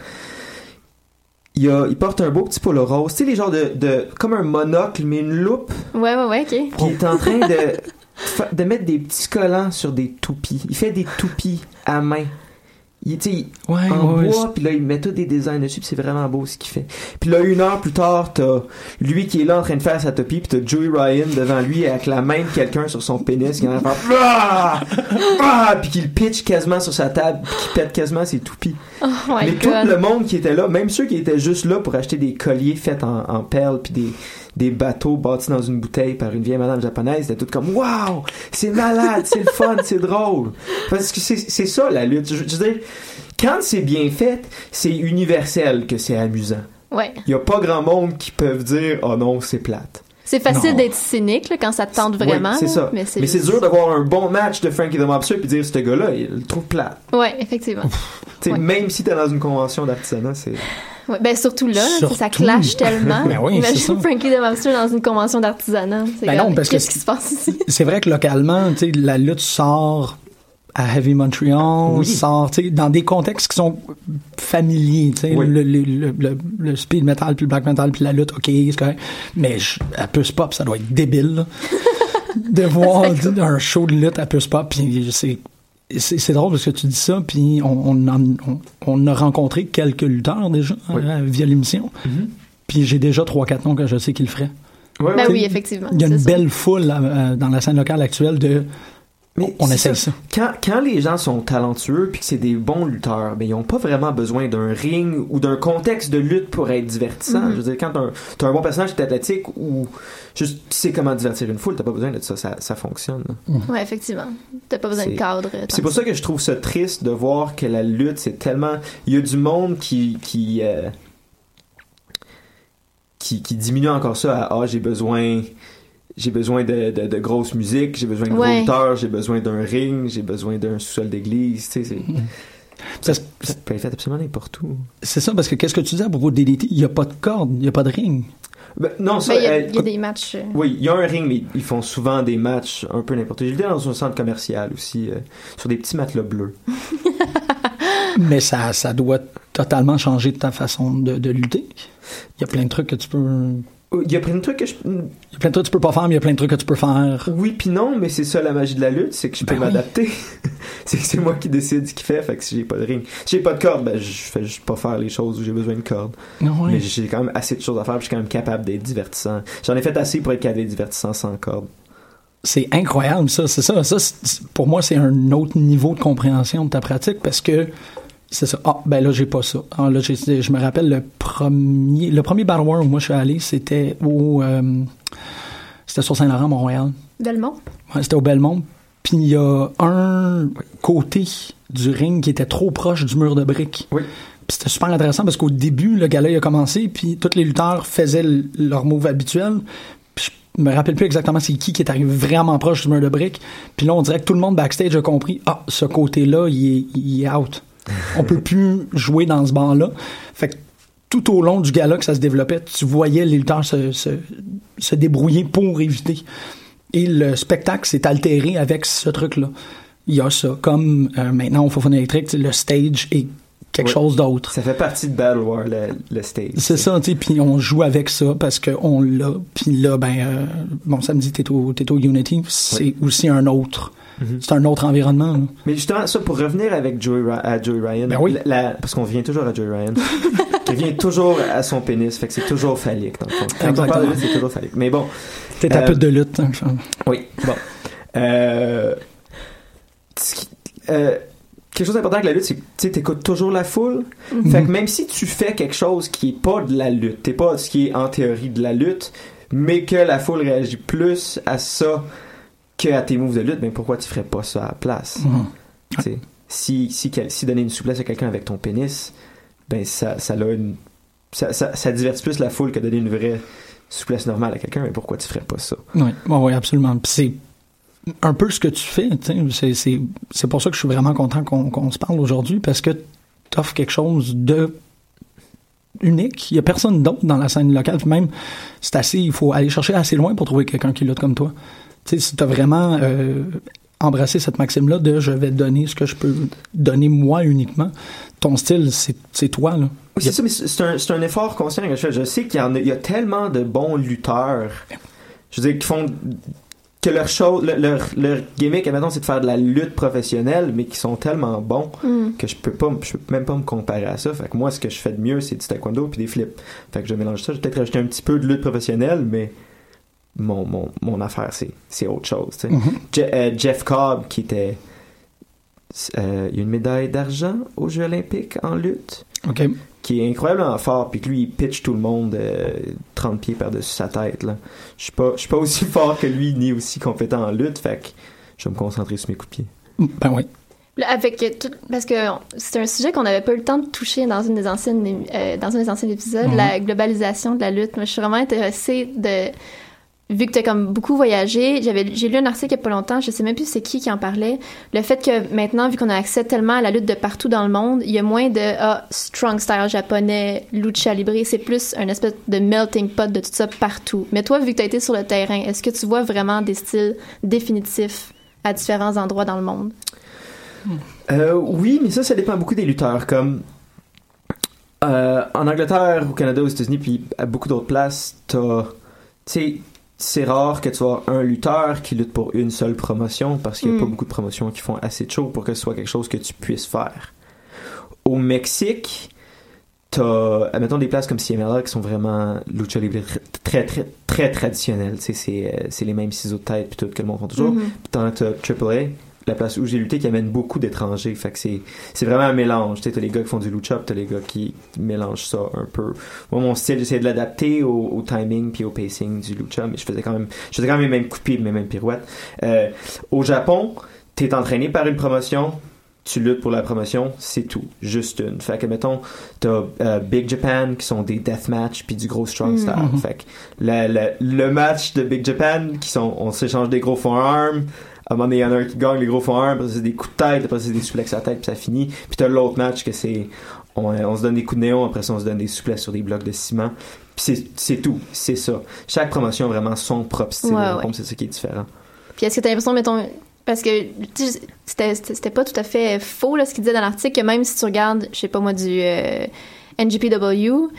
Il, a, il porte un beau petit polo rose, tu sais, les genres de, de, comme un monocle, mais une loupe. Ouais, ouais, ouais, ok. Puis il est en train de, de mettre des petits collants sur des toupies. Il fait des toupies à main. Il, tu sais, il- Ouais, en ouais, bois, puis là, il met tous des designs dessus, puis c'est vraiment beau ce qu'il fait. Puis là, une heure plus tard, t'as lui qui est là en train de faire sa toupie, puis t'as Joey Ryan devant lui avec la main de quelqu'un sur son pénis, qui est en train de faire Ah! Ah! puis qui le pitch quasiment sur sa table, puis qui pète quasiment ses toupies. Oh Mais tout le monde qui était là, même ceux qui étaient juste là pour acheter des colliers faits en, en perles puis des, des bateaux bâtis dans une bouteille par une vieille madame japonaise, étaient tout comme Waouh, c'est malade, c'est le fun, c'est drôle. Parce que c'est c'est ça la lutte. Je, je veux dire, quand c'est bien fait, c'est universel que c'est amusant. Ouais. Il y a pas grand monde qui peuvent dire oh non, c'est plate. C'est facile d'être cynique là, quand ça te tente vraiment. Oui, c'est ça. Mais c'est juste- dur d'avoir un bon match de Frankie the Mobster puis dire ce gars-là, il le trouve plate. Ouais, effectivement. Tu sais, Ouais. Même si t'es dans une convention d'artisanat, c'est Ouais, ben surtout là, Surtout. ça clash tellement. Ben oui. Imagine Frankie the Monster dans une convention d'artisanat. C'est Ben comme, non, parce que Qu'est-ce c'est- qui se passe ici? c'est vrai que localement, tu sais, la lutte sort à Heavy Montreal, Oui. sort, tu sais, dans des contextes qui sont familiers, tu sais, Oui. le, le, le, le- le speed metal puis le black metal puis la lutte, ok, c'est correct, mais je- à Puss Pop, ça doit être débile, là, de voir un show de lutte à Puss Pop, puis c'est c'est c'est drôle parce que tu dis ça, puis on, on, en- on, on a rencontré quelques lutteurs déjà Oui. euh, via l'émission, puis j'ai déjà trois quatre noms que je sais qu'ils le feraient. Ouais, Ben oui, effectivement. Il y a une belle foule euh, dans la scène locale actuelle de Mais on essaye ça. Quand, quand les gens sont talentueux puis que c'est des bons lutteurs, ben ils ont pas vraiment besoin d'un ring ou d'un contexte de lutte pour être divertissant. Mhm. Je veux dire, quand t'as un, t'as un bon personnage qui est athlétique ou juste tu sais comment divertir une foule, t'as pas besoin de ça, ça, ça fonctionne. là. Ouais, effectivement. T'as pas besoin de cadre. C'est pour ça que je trouve ça triste de voir que la lutte, c'est tellement... Il y a du monde qui... qui euh, qui, qui diminue encore ça à ah j'ai besoin j'ai besoin de, de, de grosse musique j'ai besoin de gros Ouais. lutteurs j'ai besoin d'un ring j'ai besoin d'un sous-sol d'église tu sais c'est Ça, ça peut être fait absolument n'importe où. C'est ça, parce que qu'est-ce que tu dis à propos de DDT? Il n'y a pas de corde, il n'y a pas de ring. Ben, non, ça, Ben, il y a, euh, il y a des matchs. euh, Oui, il y a un ring, mais ils font souvent des matchs un peu n'importe où. J'ai été dans un centre commercial aussi, euh, sur des petits matelas bleus. Mais ça, ça doit totalement changer ta façon de, de lutter. Il y a plein de trucs que tu peux. Il y a plein de trucs que je... Il y a plein de trucs que tu peux pas faire, mais il y a plein de trucs que tu peux faire. Oui puis non, mais c'est ça la magie de la lutte, c'est que je peux Ben oui. m'adapter. c'est que c'est moi qui décide ce qu'il fait, fait que si j'ai pas de ring. Si j'ai pas de corde, ben je fais juste pas faire les choses où j'ai besoin de corde. Non, Mais j'ai quand même assez de choses à faire, puis je suis quand même capable d'être divertissant. J'en ai fait assez pour être capable d'être divertissant sans corde. C'est incroyable, ça. C'est ça. ça pour moi, c'est un autre niveau de compréhension de ta pratique parce que c'est ça. Ah, ben là, j'ai pas ça. Ah, là, j'ai- je me rappelle le premier, le premier Battle War où moi je suis allé, c'était au, euh, c'était sur Saint-Laurent, Montréal. Belmont? Ouais, c'était au Belmont. Puis il y a un côté du ring qui était trop proche du mur de briques. Oui. Puis c'était super intéressant parce qu'au début, le gala il a commencé, puis tous les lutteurs faisaient l- leur move habituel. Puis je me rappelle plus exactement c'est qui qui est arrivé vraiment proche du mur de briques. Puis là, on dirait que tout le monde backstage a compris, ah, ce côté-là, il est, il est out. On peut plus jouer dans ce banc-là. Fait que tout au long du gala que ça se développait, tu voyais les lutteurs se, débrouiller pour éviter. Et le spectacle s'est altéré avec ce truc-là. Il y a ça. Comme euh, maintenant au Fofone électrique, le stage est quelque Oui. chose d'autre. Ça fait partie de Battle War, le, le stage. C'est ça, tu sais, puis on joue avec ça parce qu'on l'a. Puis là, ben, euh, bon, samedi, t'es au, t'es au Unity, c'est aussi un autre. Mhm. C'est un autre environnement. là. Mais justement, ça, pour revenir avec Joey, à Joey Ryan, Ben oui. la- la- parce qu'on vient toujours à Joey Ryan, qui revient toujours à son pénis, fait que c'est toujours phallique, dans le fond. Quand on parle de c'est toujours phallique. Mais bon, T'es Euh, pute de lutte. hein, enfin. oui, bon. Euh, euh, quelque chose d'important avec la lutte, c'est que tu t'écoutes toujours la foule. Fait que même si tu fais quelque chose qui est pas de la lutte, t'es pas ce qui est en théorie de la lutte, mais que la foule réagit plus à ça que à tes moves de lutte, ben pourquoi tu ferais pas ça à la place? Mhm. Si, si, donner une souplesse à quelqu'un avec ton pénis, ben ça, ça, a une, ça, ça, ça divertit plus la foule que donner une vraie souplesse normale à quelqu'un, mais pourquoi tu ferais pas ça? Oui, ouais, absolument. C'est un peu ce que tu fais. C'est, pour ça que je suis vraiment content qu'on, qu'on se parle aujourd'hui parce que tu offres quelque chose de unique. Il y a personne d'autre dans la scène locale. Puis même, c'est assez, il faut aller chercher assez loin pour trouver quelqu'un qui lutte comme toi. Tu sais, si as vraiment euh, embrassé cette maxime-là de je vais donner ce que je peux donner moi uniquement, ton style, c'est, toi. Là. Oui, c'est ça, mais c'est un, un effort conscient je sais qu'il y a, y a tellement de bons lutteurs, je veux dire, qui font que leur show, leur, leur gimmick, admettons, c'est de faire de la lutte professionnelle, mais qui sont tellement bons Mm. que je peux pas, je peux même pas me comparer à ça. Fait que moi, ce que je fais de mieux, c'est du taekwondo puis des flips. Fait que je mélange ça. Je vais peut-être rajouter un petit peu de lutte professionnelle, mais mon, mon, mon affaire, c'est, c'est autre chose. tu sais. Mhm. Je- euh, Jeff Cobb, qui était. euh, il y a une médaille d'argent aux Jeux Olympiques en lutte OK. qui est incroyablement fort, puis que lui, il pitch tout le monde euh, 30 pieds par-dessus sa tête. Là. Je suis pas, je suis pas aussi fort que lui, ni aussi compétent en lutte, fait que je vais me concentrer sur mes coups de pied. Ben oui. Là, Avec tout, parce que c'est un sujet qu'on n'avait pas eu le temps de toucher dans une des anciennes euh, dans un des anciens épisodes, Mhm. la globalisation de la lutte. Moi, je suis vraiment intéressée de vu que tu as comme beaucoup voyagé, j'avais j'ai lu un article il y a pas longtemps, je sais même plus c'est qui qui en parlait, le fait que maintenant vu qu'on a accès tellement à la lutte de partout dans le monde, il y a moins de ah, strong style japonais, lucha libre, c'est plus un espèce de melting pot de tout ça partout. Mais toi vu que tu as été sur le terrain, est-ce que tu vois vraiment des styles définitifs à différents endroits dans le monde? Euh, oui, mais ça, ça dépend beaucoup des lutteurs. Comme euh, en Angleterre, au Canada, aux États-Unis, puis à beaucoup d'autres places. Tu sais, c'est rare que tu aies un lutteur qui lutte pour une seule promotion parce qu'il n'y a Mm. pas beaucoup de promotions qui font assez de show pour que ce soit quelque chose que tu puisses faire. Au Mexique, t'as, admettons, des places comme CMLL qui sont vraiment lucha libre très, très, très traditionnelles. C'est, euh, c'est les mêmes ciseaux de tête puis tout que le monde font toujours. Mhm. Puis t'en as AAA, la place où j'ai lutté, qui amène beaucoup d'étrangers. Fait que c'est, c'est vraiment un mélange. Tu sais, t'as les gars qui font du lucha, t'as les gars qui mélangent ça un peu. Moi, mon style, j'essayais de l'adapter au, au timing puis au pacing du lucha, mais je faisais quand même, je faisais quand même les mêmes coups de pied, les mêmes pirouettes. Euh, au Japon, t'es entraîné par une promotion, tu luttes pour la promotion, c'est tout. Juste une. Fait que, mettons, t'as euh, Big Japan qui sont des deathmatch puis du gros strong Mm. style. Mhm. Fait que la- la- le match de Big Japan qui sont, on s'échange des gros forearms à un moment donné, il y en a un qui gagne, les gros font un, après c'est des coups de tête, après c'est des suplexes à la tête, puis ça finit. Puis t'as l'autre match que c'est, on, on se donne des coups de néon, après ça on se donne des suplexes sur des blocs de ciment. Puis c'est, tout, c'est ça. Chaque promotion a vraiment son propre style, Ouais, c'est ça qui est différent. Puis est-ce que t'as l'impression, mettons, parce que c'était pas tout à fait faux là, ce qu'il disait dans l'article, que même si tu regardes, je sais pas moi, du euh, NGPW,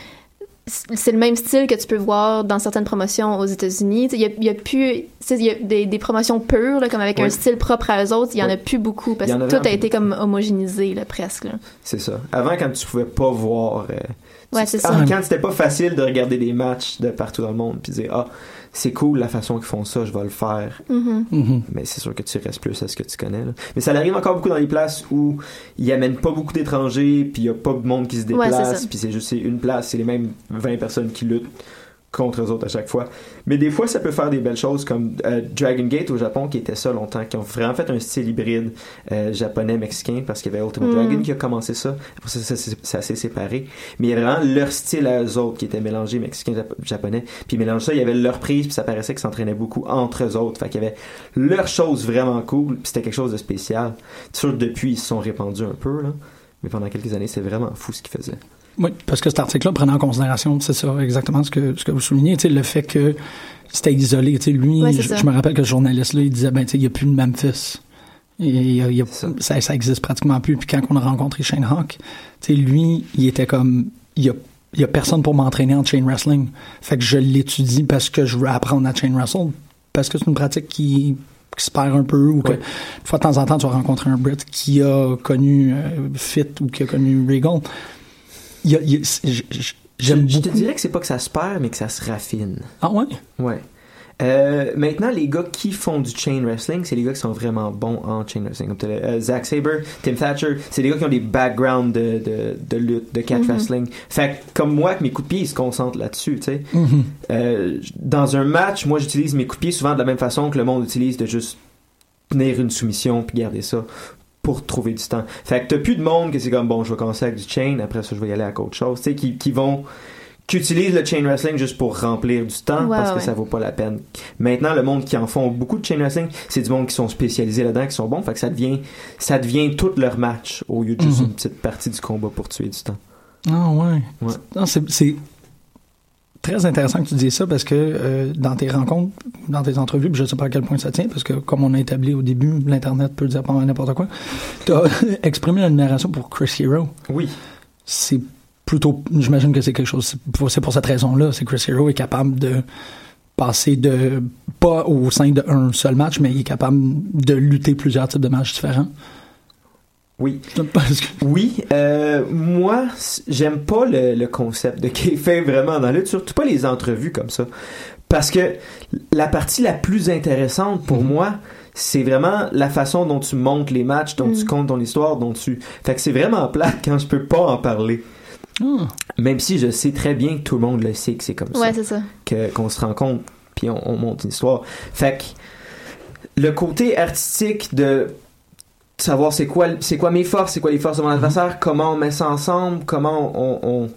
c'est le même style que tu peux voir dans certaines promotions aux États-Unis. Il y a, il y a plus, il y a des, des promotions pures, là, comme avec un style propre à eux autres, il y en a plus beaucoup, parce que tout a été comme homogénéisé, là, presque. C'est ça. Avant, quand tu pouvais pas voir. euh, Ouais, tu- c'est ah, ça. Quand c'était pas facile de regarder des matchs de partout dans le monde, puis dire, ah, c'est cool la façon qu'ils font ça, je vais le faire. Mhm. Mhm. Mais c'est sûr que tu restes plus à ce que tu connais. là. Mais ça arrive encore beaucoup dans les places où ils amènent pas beaucoup d'étrangers, puis il y a pas de monde qui se déplace, puis c'est juste une place, c'est les mêmes 20 personnes qui luttent contre eux autres à chaque fois. Mais des fois, ça peut faire des belles choses comme euh, Dragon Gate au Japon qui était ça longtemps, qui ont vraiment fait un style hybride euh, japonais-mexicain parce qu'il y avait Ultimate Mm. Dragon qui a commencé ça. Après ça, ça, c'est- ça s'est séparé. Mais il y avait vraiment leur style à eux autres qui était mélangé mexicain-japonais. Puis mélangeaient ça, il y avait leur prise, puis ça paraissait qu'ils s'entraînaient beaucoup entre eux autres. Fait qu'il y avait leur chose vraiment cool, puis c'était quelque chose de spécial. Sûr, depuis, ils se sont répandus un peu, là. Mais pendant quelques années, c'est vraiment fou ce qu'ils faisaient. Oui, parce que cet article-là prenait en considération, c'est ça, exactement ce que, ce que vous soulignez, tu sais, le fait que c'était isolé. Tu sais, lui, Ouais, je, me rappelle que ce journaliste-là, il disait, ben, tu sais, il n'y a plus de Memphis. Et il y a- il y a- C'est ça. ça, ça existe pratiquement plus. Puis quand on a rencontré Shane Hawk, tu sais, lui, il était comme, il y a, il y a personne pour m'entraîner en chain wrestling. Fait que je l'étudie parce que je veux apprendre à chain wrestle, parce que c'est une pratique qui, qui se perd un peu ou que, Ouais. une fois de temps en temps, tu vas rencontrer un Brit qui a connu euh, Fit ou qui a connu Regal. Y a- y a- J'aime je, je te dirais que c'est pas que ça se perd, mais que ça se raffine. Ah ouais? Ouais. Euh, maintenant, les gars qui font du chain wrestling, c'est les gars qui sont vraiment bons en chain wrestling. Comme euh, Zack Sabre, Tim Thatcher, c'est des gars qui ont des backgrounds de, de, de lutte, de catch Mhm. wrestling. Fait que, comme moi, avec mes coups de pied, ils se concentrent là-dessus, tu sais. Mhm. Euh, dans un match, moi, j'utilise mes coups de pied souvent de la même façon que le monde utilise de juste tenir une soumission puis garder ça pour trouver du temps. Fait que t'as plus de monde que c'est comme bon, je vais commencer avec du chain, après ça je vais y aller à autre chose, tu sais, qui, qui vont qui utilisent le chain wrestling juste pour remplir du temps Ouais, parce que ouais. ça vaut pas la peine. Maintenant, le monde qui en font beaucoup de chain wrestling, c'est du monde qui sont spécialisés là-dedans, qui sont bons, fait que ça devient ça devient tout leur match au lieu de juste Mhm. une petite partie du combat pour tuer du temps. Ah ouais. Ouais. Non, c'est, c'est très intéressant que tu dises ça parce que euh, dans tes rencontres, dans tes entrevues, puis je sais pas à quel point ça tient, parce que comme on a établi au début, l'Internet peut dire pas n'importe quoi, tu as exprimé l'admiration pour Chris Hero. Oui. C'est plutôt, j'imagine que c'est quelque chose, c'est pour, c'est pour cette raison-là, c'est que Chris Hero est capable de passer de, pas au sein d'un seul match, mais il est capable de lutter plusieurs types de matchs différents. Oui. Parce que, Oui, euh, moi, j'aime pas le, le concept de fait vraiment dans la lutte, surtout pas les entrevues comme ça. Parce que la partie la plus intéressante pour Mhm. moi, c'est vraiment la façon dont tu montes les matchs, dont tu Mhm. comptes ton histoire, dont tu... Fait que c'est vraiment plate quand je peux pas en parler. ah, Même si je sais très bien que tout le monde le sait que c'est comme Ouais, ça c'est ça. que- qu'on se rencontre puis on, on monte une histoire. Fait que le côté artistique de savoir c'est quoi c'est quoi mes forces, c'est quoi les forces de mon adversaire, comment on met ça ensemble, comment on, on,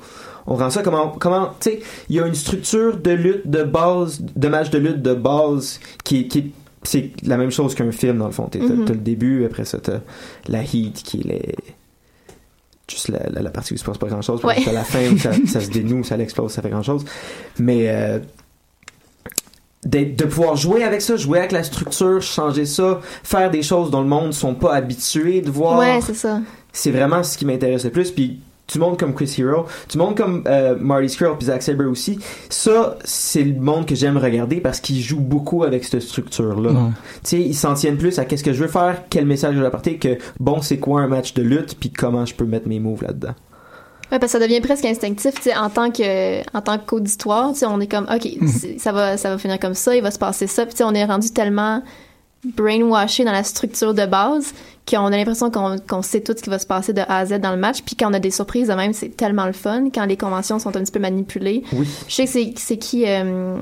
on rend ça, comment comment tu sais, il y a une structure de lutte de base, de match de lutte de base qui qui c'est la même chose qu'un film dans le fond. T'as Mhm. t'as le début, après ça t'as la heat qui est les- juste la, la, la partie où il se passe pas grand chose, Ouais. puis à la fin où ça, ça se dénoue, ça l'explose, ça fait grand chose. Mais euh, de pouvoir jouer avec ça, jouer avec la structure, changer ça, faire des choses dont le monde sont pas habitués de voir. Ouais, c'est ça. c'est vraiment ce qui m'intéresse le plus. Puis du monde comme Chris Hero, du monde comme euh, Marty Skrull puis Zack Sabre aussi, ça c'est le monde que j'aime regarder parce qu'ils jouent beaucoup avec cette structure là. ouais. Tu sais, ils s'en tiennent plus à qu'est-ce que je veux faire, quel message je veux apporter, que bon c'est quoi un match de lutte puis comment je peux mettre mes moves là-dedans. Ouais, parce que ça devient presque instinctif, tu sais, en tant que, en tant qu'auditoire, tu sais, on est comme, ok, c'est- ça va, ça va finir comme ça, il va se passer ça, puis tu sais, on est rendu tellement brainwashé dans la structure de base qu'on a l'impression qu'on qu'on sait tout ce qui va se passer de A à Z dans le match, puis quand on a des surprises de même, c'est tellement le fun quand les conventions sont un petit peu manipulées. Oui. Je sais que c'est c'est qui euh,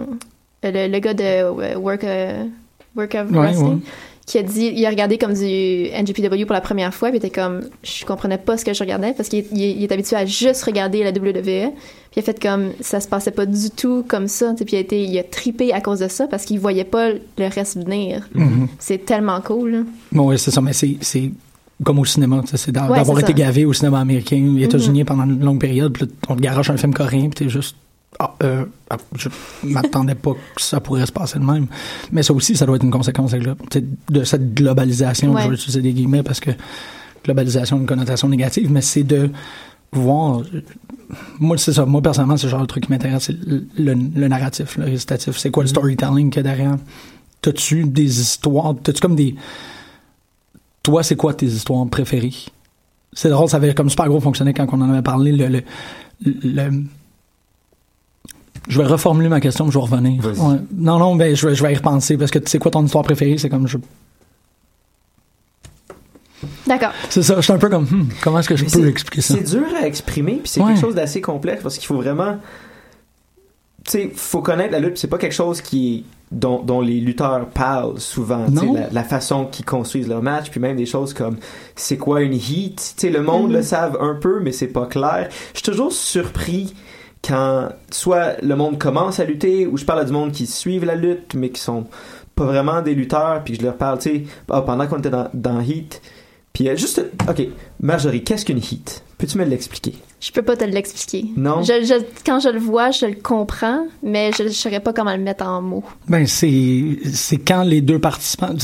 le, le gars de euh, Work, euh, Work of Ouais, Wrestling? ouais. Qui a dit, il a regardé comme du NGPW pour la première fois, puis il était comme, je comprenais pas ce que je regardais parce qu'il il- il est habitué à juste regarder la WWE. Puis il a fait comme, ça se passait pas du tout comme ça, puis il a été, il a tripé à cause de ça parce qu'il voyait pas le reste venir. Mhm. C'est tellement cool. là. Bon, oui, c'est ça, mais c'est, comme au cinéma, c'est Ouais, d'avoir été ça. gavé au cinéma américain, états-unien pendant une longue période, puis là, on te garoche un film coréen, puis t'es juste. Ah, euh, ah, je m'attendais pas que ça pourrait se passer de même. Mais ça aussi, ça doit être une conséquence de, cette globalisation. Ouais. Je vais utiliser des guillemets parce que globalisation a une connotation négative, mais c'est de voir. Moi, c'est ça. Moi, personnellement, c'est le genre de truc qui m'intéresse. C'est le, le- le narratif, le récitatif. C'est quoi le storytelling qu'il y a derrière? T'as-tu des histoires? T'as-tu comme des. Toi, c'est quoi tes histoires préférées? C'est drôle, ça avait comme super gros fonctionné quand on en avait parlé. Le, le, le- Je vais reformuler ma question, mais je vais revenir. Ouais. Non, non, ben, je vais, je vais y repenser parce que tu sais quoi ton histoire préférée? C'est comme. Je... D'accord. C'est ça, je suis un peu comme. hmm, comment est-ce que je Mais peux c'est- expliquer ça? C'est dur à exprimer, puis c'est Ouais. quelque chose d'assez complexe parce qu'il faut vraiment. Tu sais, faut connaître la lutte, puis c'est pas quelque chose qui dont, dont les lutteurs parlent souvent. tu sais, Non. La, la façon qu'ils construisent leur match, puis même des choses comme c'est quoi une heat? Tu sais, le monde Mhm. le savent un peu, mais c'est pas clair. Je suis toujours surpris quand soit le monde commence à lutter, ou je parle à du monde qui suivent la lutte, mais qui sont pas vraiment des lutteurs, puis je leur parle, tu sais, ah, pendant qu'on était dans, dans Heat, puis euh, juste, ok, Marjorie, qu'est-ce qu'une Heat? Peux-tu me l'expliquer? Je peux pas te l'expliquer. Non? Je, je- quand je le vois, je le comprends, mais je ne saurais pas comment le mettre en mots. Ben, c'est, c'est quand les deux participants,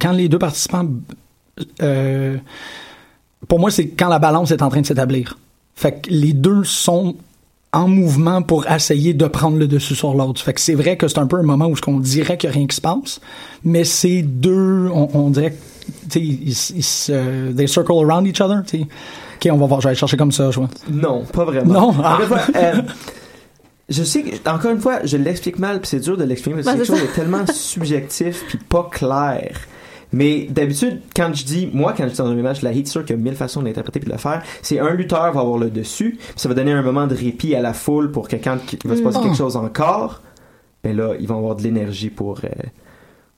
quand les deux participants, euh, pour moi, c'est quand la balance est en train de s'établir. Fait que les deux sont en mouvement pour essayer de prendre le dessus sur l'autre. Fait que c'est vrai que c'est un peu un moment où on dirait qu'il n'y a rien qui se passe, mais c'est deux, on, on dirait, tu sais, ils, ils se, they circle around each other, tu sais. Ok, on va voir, je vais aller chercher comme ça, je vois. Non, pas vraiment. Non? Encore une fois, euh, je sais que, encore une fois, je l'explique mal, puis c'est dur de l'expliquer parce que Ouais, c'est quelque chose de tellement subjectif puis pas clair. Mais d'habitude, quand je dis, moi, quand je dis dans un match, la hit, c'est sûr qu'il y a mille façons d'interpréter puis de le faire. C'est un lutteur va avoir le dessus, puis ça va donner un moment de répit à la foule pour que quand il va se passer Mm. quelque chose encore, ben là, ils vont avoir de l'énergie pour, euh,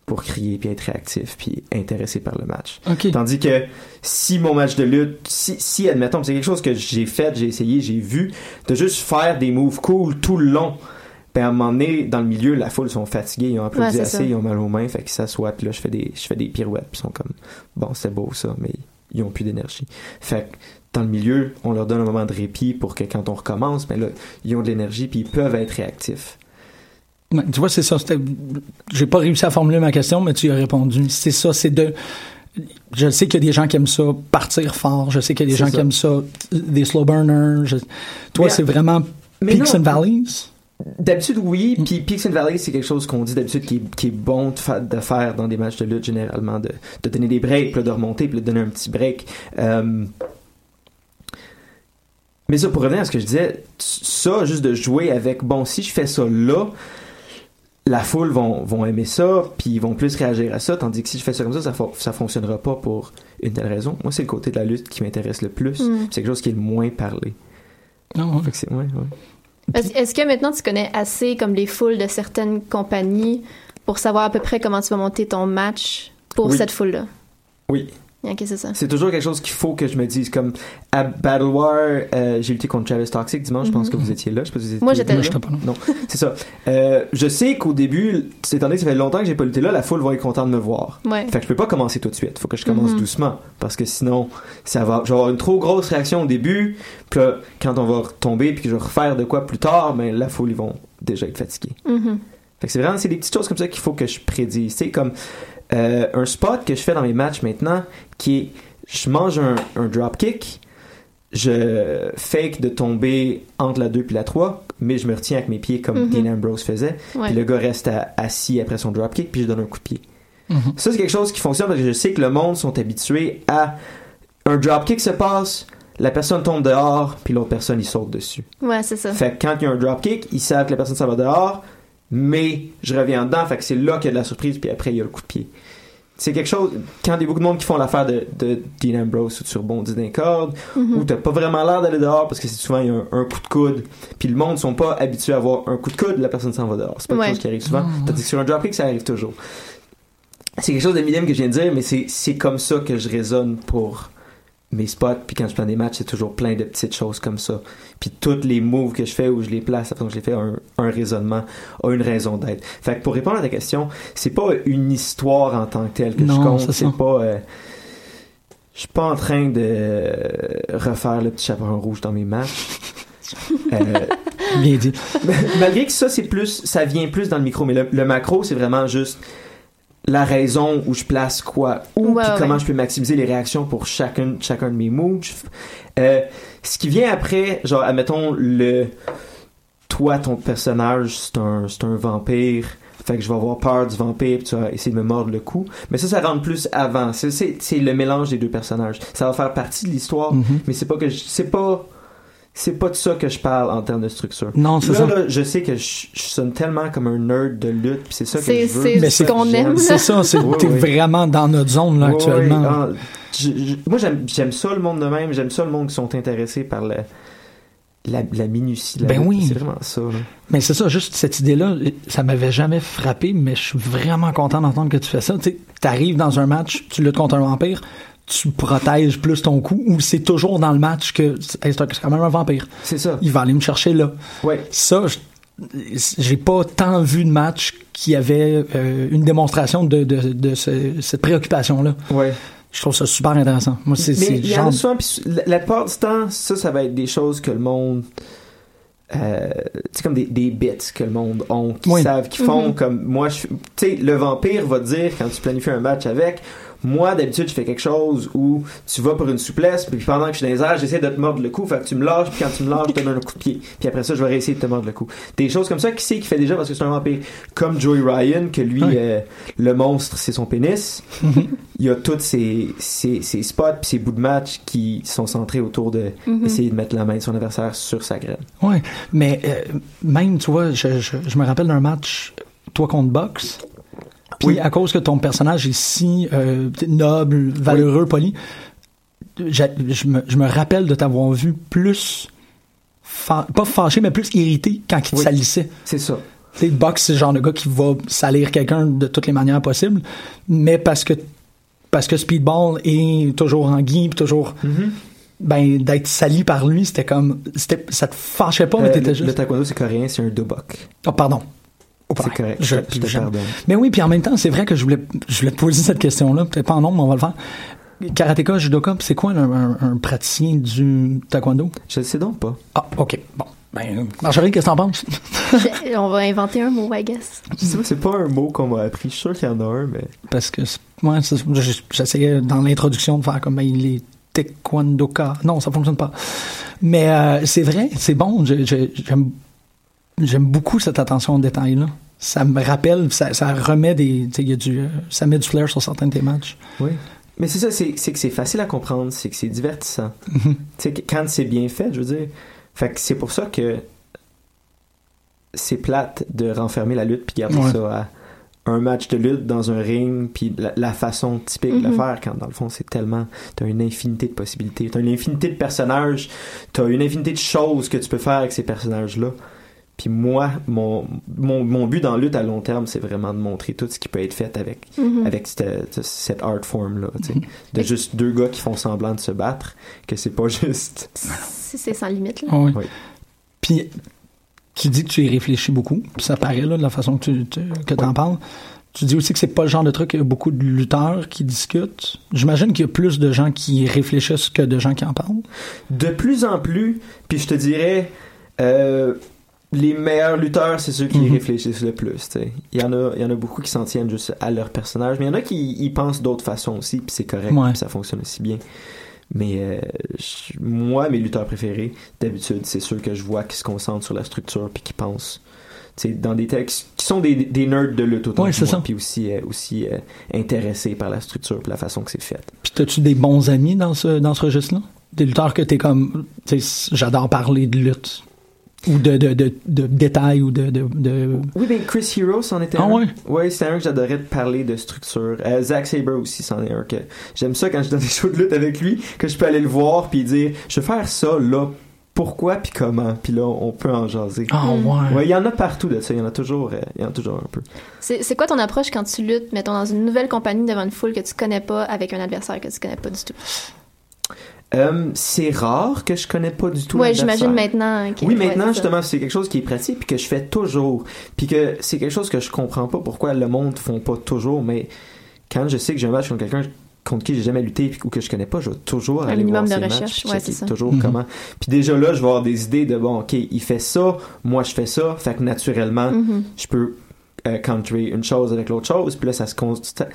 pour crier puis être réactif puis intéressé par le match. Tandis que si mon match de lutte, si, si admettons, c'est quelque chose que j'ai fait, j'ai essayé, j'ai vu, de juste faire des moves cool tout le long, ben à un moment donné, dans le milieu, la foule sont fatigués, ils ont applaudi Ouais, assez, ça. ils ont mal aux mains, fait qu'ils s'assoient, puis là je fais des, je fais des pirouettes, puis ils sont comme, bon c'est beau ça, mais ils ont plus d'énergie. Fait que dans le milieu, on leur donne un moment de répit pour que quand on recommence, ben là, ils ont de l'énergie, puis ils peuvent être réactifs. Ouais, tu vois, c'est ça. c'était- J'ai pas réussi à formuler ma question, mais tu y as répondu. C'est ça, c'est de. Je sais qu'il y a des gens qui aiment ça partir fort. Je sais qu'il y a des gens ça. qui aiment ça, des slow burners. Je- Toi, Mais- c'est vraiment mais peaks non. and valleys? D'habitude, oui. Mm. Puis Peaks and Valleys, c'est quelque chose qu'on dit d'habitude qui est, qui est bon de, fa- de faire dans des matchs de lutte, généralement, de, de donner des breaks, puis de remonter, puis de donner un petit break. Euh, Mais ça, pour revenir à ce que je disais, ça, juste de jouer avec, bon, si je fais ça là, la foule vont, vont aimer ça, puis ils vont plus réagir à ça, tandis que si je fais ça comme ça, ça, ça fonctionnera pas pour une telle raison. Moi, c'est le côté de la lutte qui m'intéresse le plus. Mm. C'est quelque chose qui est le moins parlé. Non, Fait que c'est, ouais, ouais. Est-ce que maintenant tu connais assez comme les foules de certaines compagnies pour savoir à peu près comment tu vas monter ton match pour Oui. cette foule-là? Oui. Ok, c'est ça. C'est toujours quelque chose qu'il faut que je me dise. Comme à Battle War, euh, j'ai lutté contre Travis Toxic dimanche. Je pense Mhm. que vous étiez là. Je sais pas si vous étiez Moi, j'étais Moi, là. j'étais pas là. Non, c'est ça. Euh, je sais qu'au début, c'est étant donné que ça fait longtemps que j'ai pas lutté là, la foule va être contente de me voir. Ouais. Fait que je peux pas commencer tout de suite. Faut que je commence Mhm. doucement. Parce que sinon, ça va, je vais avoir une trop grosse réaction au début. Puis là, quand on va retomber puis que je vais refaire de quoi plus tard, ben la foule, ils vont déjà être fatigués. Mhm. Fait que c'est vraiment c'est des petites choses comme ça qu'il faut que je prédise. C'est comme euh, un spot que je fais dans mes matchs maintenant qui est je mange un, un drop kick, je fake de tomber entre la 2 puis la 3, mais je me retiens avec mes pieds comme Mhm. Dean Ambrose faisait. Ouais. Puis le gars reste à- assis après son drop kick, puis je donne un coup de pied. Mhm. Ça, c'est quelque chose qui fonctionne parce que je sais que le monde sont habitués à un drop kick se passe, la personne tombe dehors, puis l'autre personne, il saute dessus. Ouais, c'est ça. Fait que quand il y a un dropkick, ils savent que la personne s'en va dehors, mais je reviens dedans, fait que c'est là qu'il y a de la surprise, puis après il y a le coup de pied. C'est quelque chose, quand il y a beaucoup de monde qui font l'affaire de, de Dean Ambrose où tu rebondis d'un corde, Mhm. où t'as pas vraiment l'air d'aller dehors parce que c'est souvent il y a un, un coup de coude, puis le monde sont pas habitués à avoir un coup de coude, la personne s'en va dehors. C'est pas Ouais. quelque chose qui arrive souvent. Ah, Tandis que sur un dropkick, ça arrive toujours. c'est quelque chose de minime que je viens de dire, mais c'est, c'est comme ça que je raisonne pour mes spots. Puis quand je plane des matchs, c'est toujours plein de petites choses comme ça. Puis toutes les moves que je fais ou je les place, que je les fais, un, un raisonnement, a une raison d'être. Fait que pour répondre à ta question, c'est pas une histoire en tant que telle que Non, je compte. c'est pas. euh, je suis pas en train de refaire le petit chaperon rouge dans mes matchs. Euh, Bien dit. malgré que ça, c'est plus, ça vient plus dans le micro, mais le, le macro, c'est vraiment juste la raison où je place quoi, où, Ouais, puis ouais. comment je peux maximiser les réactions pour chacun, chacun de mes moves. Euh, ce qui vient après, genre, admettons, le, toi, ton personnage, c'est un, c'est un vampire. Fait que je vais avoir peur du vampire, puis tu vas essayer de me mordre le cou. Mais ça, ça rentre plus avant. C'est, c'est, c'est le mélange des deux personnages. Ça va faire partie de l'histoire, Mhm. mais c'est pas que je- c'est pas, c'est pas de ça que je parle en termes de structure. Non, c'est ça. là, je sais que je, je sonne tellement comme un nerd de lutte, puis c'est ça que C'est- je veux. c'est Mais ce c'est- qu'on aime. C'est ça, c'est, Oui, t'es oui. vraiment dans notre zone, là, actuellement. ouais, ah, je- je- moi, j'aime, j'aime ça le monde de même. J'aime ça le monde qui sont intéressés par le, la, la minutie. la Ben lutte. oui. C'est vraiment ça. là. Mais c'est ça, juste cette idée-là, ça m'avait jamais frappé, mais je suis vraiment content d'entendre que tu fais ça. Tu sais, t'arrives dans un match, tu luttes contre un vampire, tu protèges plus ton coup, ou c'est toujours dans le match que hey, c'est quand même un vampire. C'est ça. Il va aller me chercher là. Ouais. Ça, je- j'ai pas tant vu de match qui avait euh, une démonstration de, de, de ce- cette préoccupation-là. Ouais. Je trouve ça super intéressant. Moi, c'est Mais le il y en genre a souvent, la, la plupart du temps, ça, ça va être des choses que le monde. Euh, c'est comme des, des bits que le monde ont, qui Oui. savent, qui font Mhm. comme moi. Tu sais, le vampire va te dire quand tu planifies un match avec. Moi, d'habitude, je fais quelque chose où tu vas pour une souplesse, puis pendant que je suis dans les airs, j'essaie de te mordre le cou, fait que tu me lâches, puis quand tu me lâches, je te donne un coup de pied. Puis après ça, je vais réessayer de te mordre le cou. Des choses comme ça, qui c'est qui fait déjà parce que c'est un vampire? Comme Joey Ryan, que lui, Oui. euh, le monstre, c'est son pénis Mhm. il y a tous ces, ces, ces spots puis ces bouts de match qui sont centrés autour de Mhm. essayer de mettre la main de son adversaire sur sa graine. Ouais, mais euh, même, tu vois, je, je, je me rappelle d'un match, toi contre Box. Puis Oui. à cause que ton personnage est si euh, noble, valeureux, poli, je me, je me rappelle de t'avoir vu plus, fa- pas fâché, mais plus irrité quand il te Oui. salissait. C'est ça. Tu sais, Box, c'est le genre de gars qui va salir quelqu'un de toutes les manières possibles, mais parce que parce que Speedball est toujours en guille, puis toujours ben d'être sali par lui, c'était comme ça te fâchait pas, mais Euh, t'étais juste le taekwondo, c'est coréen, c'est un dobok. Oh, pardon. C'est correct. Je, Je te pardonne. Mais oui, puis en même temps, c'est vrai que je voulais, je voulais te poser cette question-là. Peut-être pas en nombre, mais on va le faire. Karatéka, judoka, puis c'est quoi un, un- un praticien du taekwondo? Je le sais donc pas. Ah, OK. Bon. Ben, Marjorie, qu'est-ce que t'en penses? Je- On va inventer un mot, I guess. C'est pas un mot qu'on m'a appris. Je suis sûr qu'il y en a un, mais. Parce que, c'est- ouais, c'est- je- j'essayais dans l'introduction de faire comme ben, les taekwondoka. Non, ça fonctionne pas. Mais euh, c'est vrai, c'est bon. Je- je- J'aime j'aime beaucoup cette attention au détail-là. Ça me rappelle, ça, ça remet des. tu sais, il y a du, euh, ça met du flair sur certains de tes matchs. Oui. Mais c'est ça, c'est que c'est facile à comprendre, c'est que c'est divertissant. Tu sais, que quand c'est bien fait, je veux dire. Fait que c'est pour ça que c'est plate de renfermer la lutte puis garder Ouais. ça à un match de lutte dans un ring puis la, la façon typique de le Mhm. faire quand dans le fond c'est tellement t'as une infinité de possibilités t'as une infinité de personnages t'as une infinité de choses que tu peux faire avec ces personnages là puis moi mon, mon, mon but dans la lutte à long terme c'est vraiment de montrer tout ce qui peut être fait avec Mhm. avec cette, cette art form là tu sais. Mhm. de juste deux gars qui font semblant de se battre que c'est pas juste C'est c'est sans limite, là. Oui. Oui. Puis, tu dis que tu y réfléchis beaucoup, puis ça paraît là, de la façon que tu, tu- que en parles. Tu dis aussi que c'est pas le genre de truc, il y a beaucoup de lutteurs qui discutent. J'imagine qu'il y a plus de gens qui réfléchissent que de gens qui en parlent. de plus en plus, puis je te dirais, euh, les meilleurs lutteurs, c'est ceux qui Mhm. réfléchissent le plus. Il y en a, il y en a beaucoup qui s'en tiennent juste à leur personnage, mais il y en a qui y pensent d'autres façons aussi, puis c'est correct, Ouais. puis ça fonctionne aussi bien. Mais euh, je- moi, mes lutteurs préférés, d'habitude, c'est ceux que je vois qui se concentrent sur la structure puis qui pensent. dans des textes qui sont des, des nerds de lutte autant Ouais, puis aussi, euh, aussi euh, intéressés par la structure et la façon que c'est fait. Puis, as-tu des bons amis dans ce, dans ce registre-là? Des lutteurs que t'es comme, j'adore parler de lutte. Ou de, de, de, de détails ou de, de, de- Oui, ben Chris Hero, c'en était Ah un. ouais? Ouais, c'était un que j'adorais de parler de structure. Euh, Zack Saber aussi, c'en est un que j'aime ça quand je donne des shows de lutte avec lui, que je peux aller le voir puis dire, je vais faire ça là pourquoi puis comment, puis là on peut en jaser. Ah ouais. Ouais, il y en a partout de ça, il y en a toujours, euh, il y en a toujours un peu. C'est c'est quoi ton approche quand tu luttes, mettons, dans une nouvelle compagnie devant une foule que tu connais pas avec un adversaire que tu connais pas du tout? Euh, c'est rare que je connais pas du tout. l'adversaire. j'imagine maintenant. Oui, maintenant, justement, c'est quelque chose qui est pratique puis que je fais toujours. Puis que c'est quelque chose que je comprends pas pourquoi le monde font pas toujours, mais quand je sais que j'ai un match contre quelqu'un contre qui j'ai jamais lutté ou que je connais pas, je vais toujours Un aller minimum voir de ses recherche, matchs, ouais, checker ça. toujours Mhm. comment. Puis déjà là, je vais avoir des idées de bon, ok, il fait ça, moi je fais ça, fait que naturellement, Mhm. je peux euh, contrer une chose avec l'autre chose, puis là ça se construit.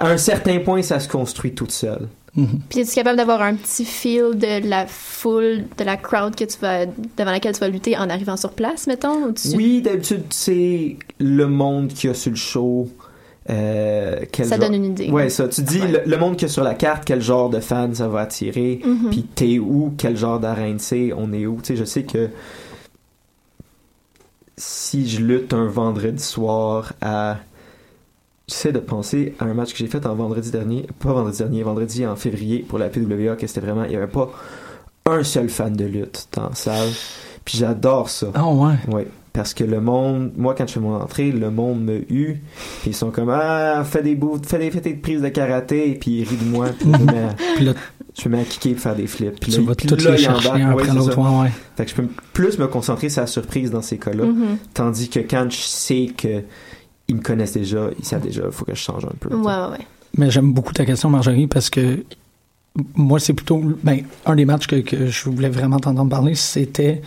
À un certain point, ça se construit toute seule. Mhm. Puis es-tu capable d'avoir un petit feel de la foule, de la crowd que tu vas, devant laquelle tu vas lutter en arrivant sur place, mettons? Ou tu... Oui, d'habitude, c'est le monde qui a sur le show. euh, quel Ça genre- donne une idée. Ouais, ça. Tu dis Ouais. le, le monde qui a sur la carte, quel genre de fan ça va attirer. Mhm. Puis t'es où, quel genre d'arène c'est, on est où. Tu sais, je sais que si je lutte un vendredi soir à. J'essaie de penser à un match que j'ai fait en vendredi dernier, pas vendredi dernier, vendredi en février pour la PWA, que c'était vraiment, il y avait pas un seul fan de lutte dans la salle. Puis j'adore ça. Ah ouais. Oui, parce que le monde, moi quand je fais mon entrée, le monde me hue, puis ils sont comme ah fais des bouts, fais des, fais des prises de karaté, et puis ils rient de moi, puis je me mets à, Puis là, je me mets à kicker et faire des flips. Puis tu là, vas puis toutes là, les ils chercher embarquent. un Ouais, après c'est l'autre. Ouais. Fait que je peux plus me concentrer sur la surprise dans ces cas-là, Mhm. tandis que quand je sais que ils me connaissent déjà, ils savent déjà, il faut que je change un peu. Ouais, ouais, ouais. Mais j'aime beaucoup ta question, Marjorie, parce que moi, c'est plutôt. Ben, un des matchs que, que je voulais vraiment t'entendre parler, c'était.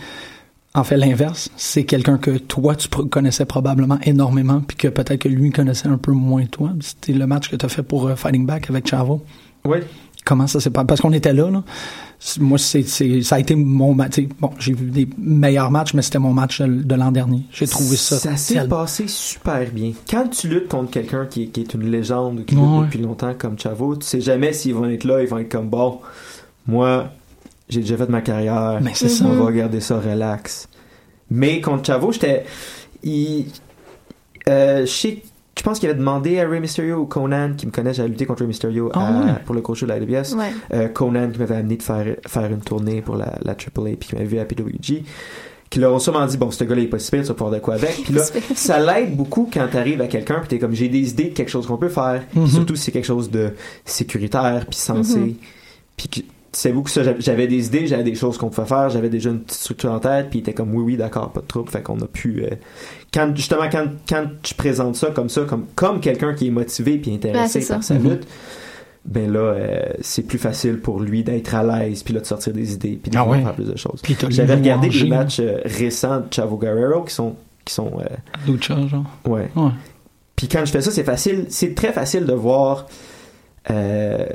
En fait, l'inverse. C'est quelqu'un que toi, tu connaissais probablement énormément, puis que peut-être que lui connaissait un peu moins toi. C'était le match que tu as fait pour euh, Fighting Back avec Chavo. Oui. Comment ça s'est passé? Parce qu'on était là, là. Moi, c'est, ça a été mon match. Bon, j'ai vu des meilleurs matchs, mais c'était mon match de, de l'an dernier. J'ai trouvé ça. Ça s'est passé super bien. Quand tu luttes contre quelqu'un qui, est- qui est une légende qui Ouais, lutte depuis longtemps comme Chavo, tu sais jamais s'ils vont être là, ils vont être comme bon, moi, j'ai déjà fait ma carrière, Mais c'est ça. on va regarder ça relax. Mais contre Chavo, j'étais. Il. Euh, je sais- je pense qu'il avait demandé à Rey Mysterio ou Conan, qui me connaît, j'avais lutté contre Rey Mysterio Ah à- ouais. pour le coach de la LBS. Ouais. Euh, Conan qui m'avait amené de faire, faire une tournée pour la, la AAA puis qui m'avait vu à PWG qui leur ont sûrement dit bon ce gars-là il est pas si pire, tu vas pouvoir de quoi avec puis là ça l'aide beaucoup quand t'arrives à quelqu'un puis t'es comme j'ai des idées de quelque chose qu'on peut faire Puis Mhm. surtout si c'est quelque chose de sécuritaire puis sensé Mhm. puis que c'est beaucoup ça j'avais- des idées j'avais des choses qu'on pouvait faire j'avais déjà une petite structure en tête puis il était comme oui oui d'accord pas de trouble fait qu'on a pu euh, quand justement quand quand je présente ça comme ça comme comme quelqu'un qui est motivé puis intéressé par sa Mhm. lutte ben là, euh, c'est plus facile pour lui d'être à l'aise, puis là de sortir des idées, puis de Ah ouais? faire plus de choses. J'avais regardé des matchs euh, récents de Chavo Guerrero qui sont, qui sont, euh, Lucha, genre? ouais. Ouais. Puis quand je fais ça, c'est facile, c'est très facile de voir. euh,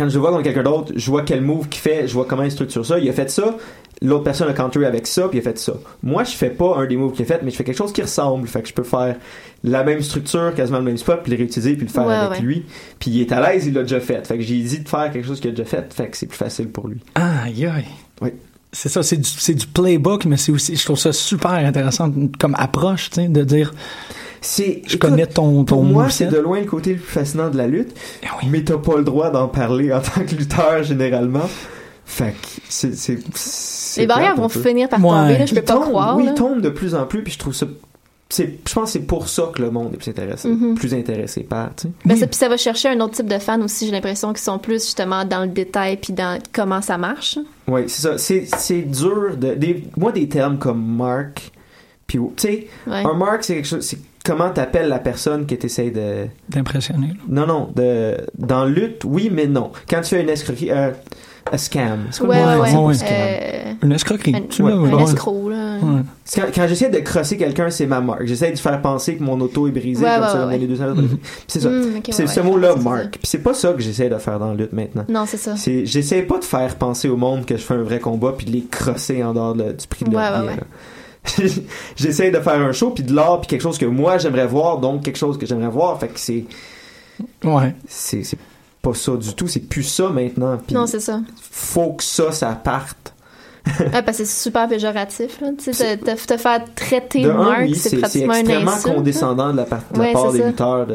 quand je le vois dans quelqu'un d'autre, je vois quel move qu'il fait, je vois comment il structure ça. Il a fait ça, l'autre personne a counter avec ça, puis il a fait ça. Moi, je fais pas un des moves qu'il a fait, mais je fais quelque chose qui ressemble. Fait que je peux faire la même structure, quasiment le même spot, puis le réutiliser, puis le faire Ouais, avec ouais. lui. Puis il est à l'aise, il l'a déjà fait. Fait que j'ai dit de faire quelque chose qu'il a déjà fait, fait que c'est plus facile pour lui. Aïe, aïe. Oui. C'est ça, c'est du, c'est du playbook, mais c'est aussi, je trouve ça super intéressant comme approche, tu sais, de dire, C'est, je connais ton, ton Pour moi, c'est de loin le côté le plus fascinant de la lutte, Eh oui. mais t'as pas le droit d'en parler en tant que lutteur généralement. Fait que c'est, c'est, c'est Les barrières vont peu. finir par Ouais. tomber, là, je peux Ils pas tombent- croire. Oui, là. ils tombent de plus en plus, puis je trouve ça. C'est, je pense que c'est pour ça que le monde est plus intéressé, Mhm. plus intéressé par, tu sais. Ben, Oui. ça, puis ça va chercher un autre type de fans aussi, j'ai l'impression, qui sont plus justement dans le détail puis dans comment ça marche. Oui, c'est ça. C'est, c'est dur de. Des, moi, des termes comme mark, puis, tu sais, Ouais. un mark, c'est quelque chose. Comment t'appelles la personne que t'essayes de. D'impressionner. là. Non, non, de, dans lutte, oui, mais non. Quand tu fais une escroquerie, euh, un scam. Ouais, mot? ouais, ouais. Euh, Une escroquerie. un, tu ouais, l'as, un ouais. escroc, là. Ouais. Quand, quand j'essaie de crosser quelqu'un, c'est ma marque. J'essaie de faire penser que mon auto est brisé, Ouais, comme ouais, ça, ouais. dans les deux ans. Mhm. C'est ça. Ok, c'est ouais, ce c'est ça. marque. Puis c'est pas ça que j'essaie de faire dans la lutte maintenant. Non, c'est ça. C'est, j'essaie pas de faire penser au monde que je fais un vrai combat puis de les crosser en dehors de- du prix de Ouais, leur là. J'essaie de faire un show puis de l'art puis quelque chose que moi j'aimerais voir donc quelque chose que j'aimerais voir fait que c'est Ouais. c'est, c'est pas ça du tout c'est plus ça maintenant Non, c'est ça. faut que ça ça parte Ah, parce que c'est super péjoratif, là. Tu sais, te, te- te faire traiter De oui, c'est c'est c'est pratiquement un extrêmement insulte. condescendant de la, part, de la Ouais, part c'est des ça. lutteurs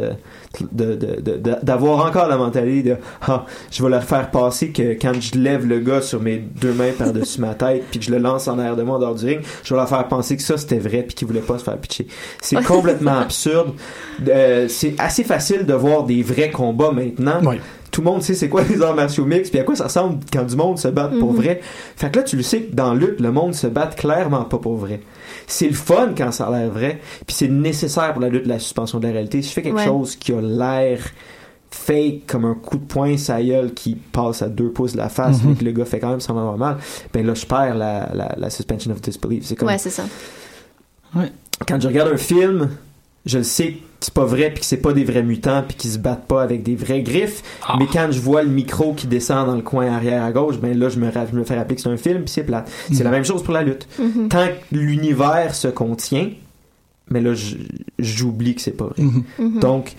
d'avoir encore la mentalité de ah, je vais leur faire passer que quand je lève le gars sur mes deux mains par-dessus ma tête puis que je le lance en arrière de moi en dehors du ring, je vais leur faire penser que ça c'était vrai puis qu'ils voulaient pas se faire pitcher. C'est complètement absurde. Euh, c'est assez facile de voir des vrais combats maintenant. Tout le monde sait c'est quoi les arts martiaux mixtes puis à quoi ça ressemble quand du monde se bat pour Mhm. vrai. Fait que là tu le sais que dans la lutte le monde se bat clairement pas pour vrai. C'est le fun quand ça a l'air vrai, puis c'est nécessaire pour la lutte de la suspension de la réalité. Si je fais quelque Ouais. chose qui a l'air fake comme un coup de poing sa gueule qui passe à deux pouces de la face Mhm. mais que le gars fait quand même semblant normal ben là je perds la, la, la suspension of disbelief c'est comme Ouais, c'est ça. quand je regarde un film je le sais c'est pas vrai puis que c'est pas des vrais mutants puis qu'ils se battent pas avec des vrais griffes Ah. mais quand je vois le micro qui descend dans le coin arrière à gauche ben là je me, je me fais rappeler que c'est un film puis c'est plate c'est la même chose pour la lutte Mhm. tant que l'univers se contient mais là j'oublie que c'est pas vrai Mhm. Mhm. donc,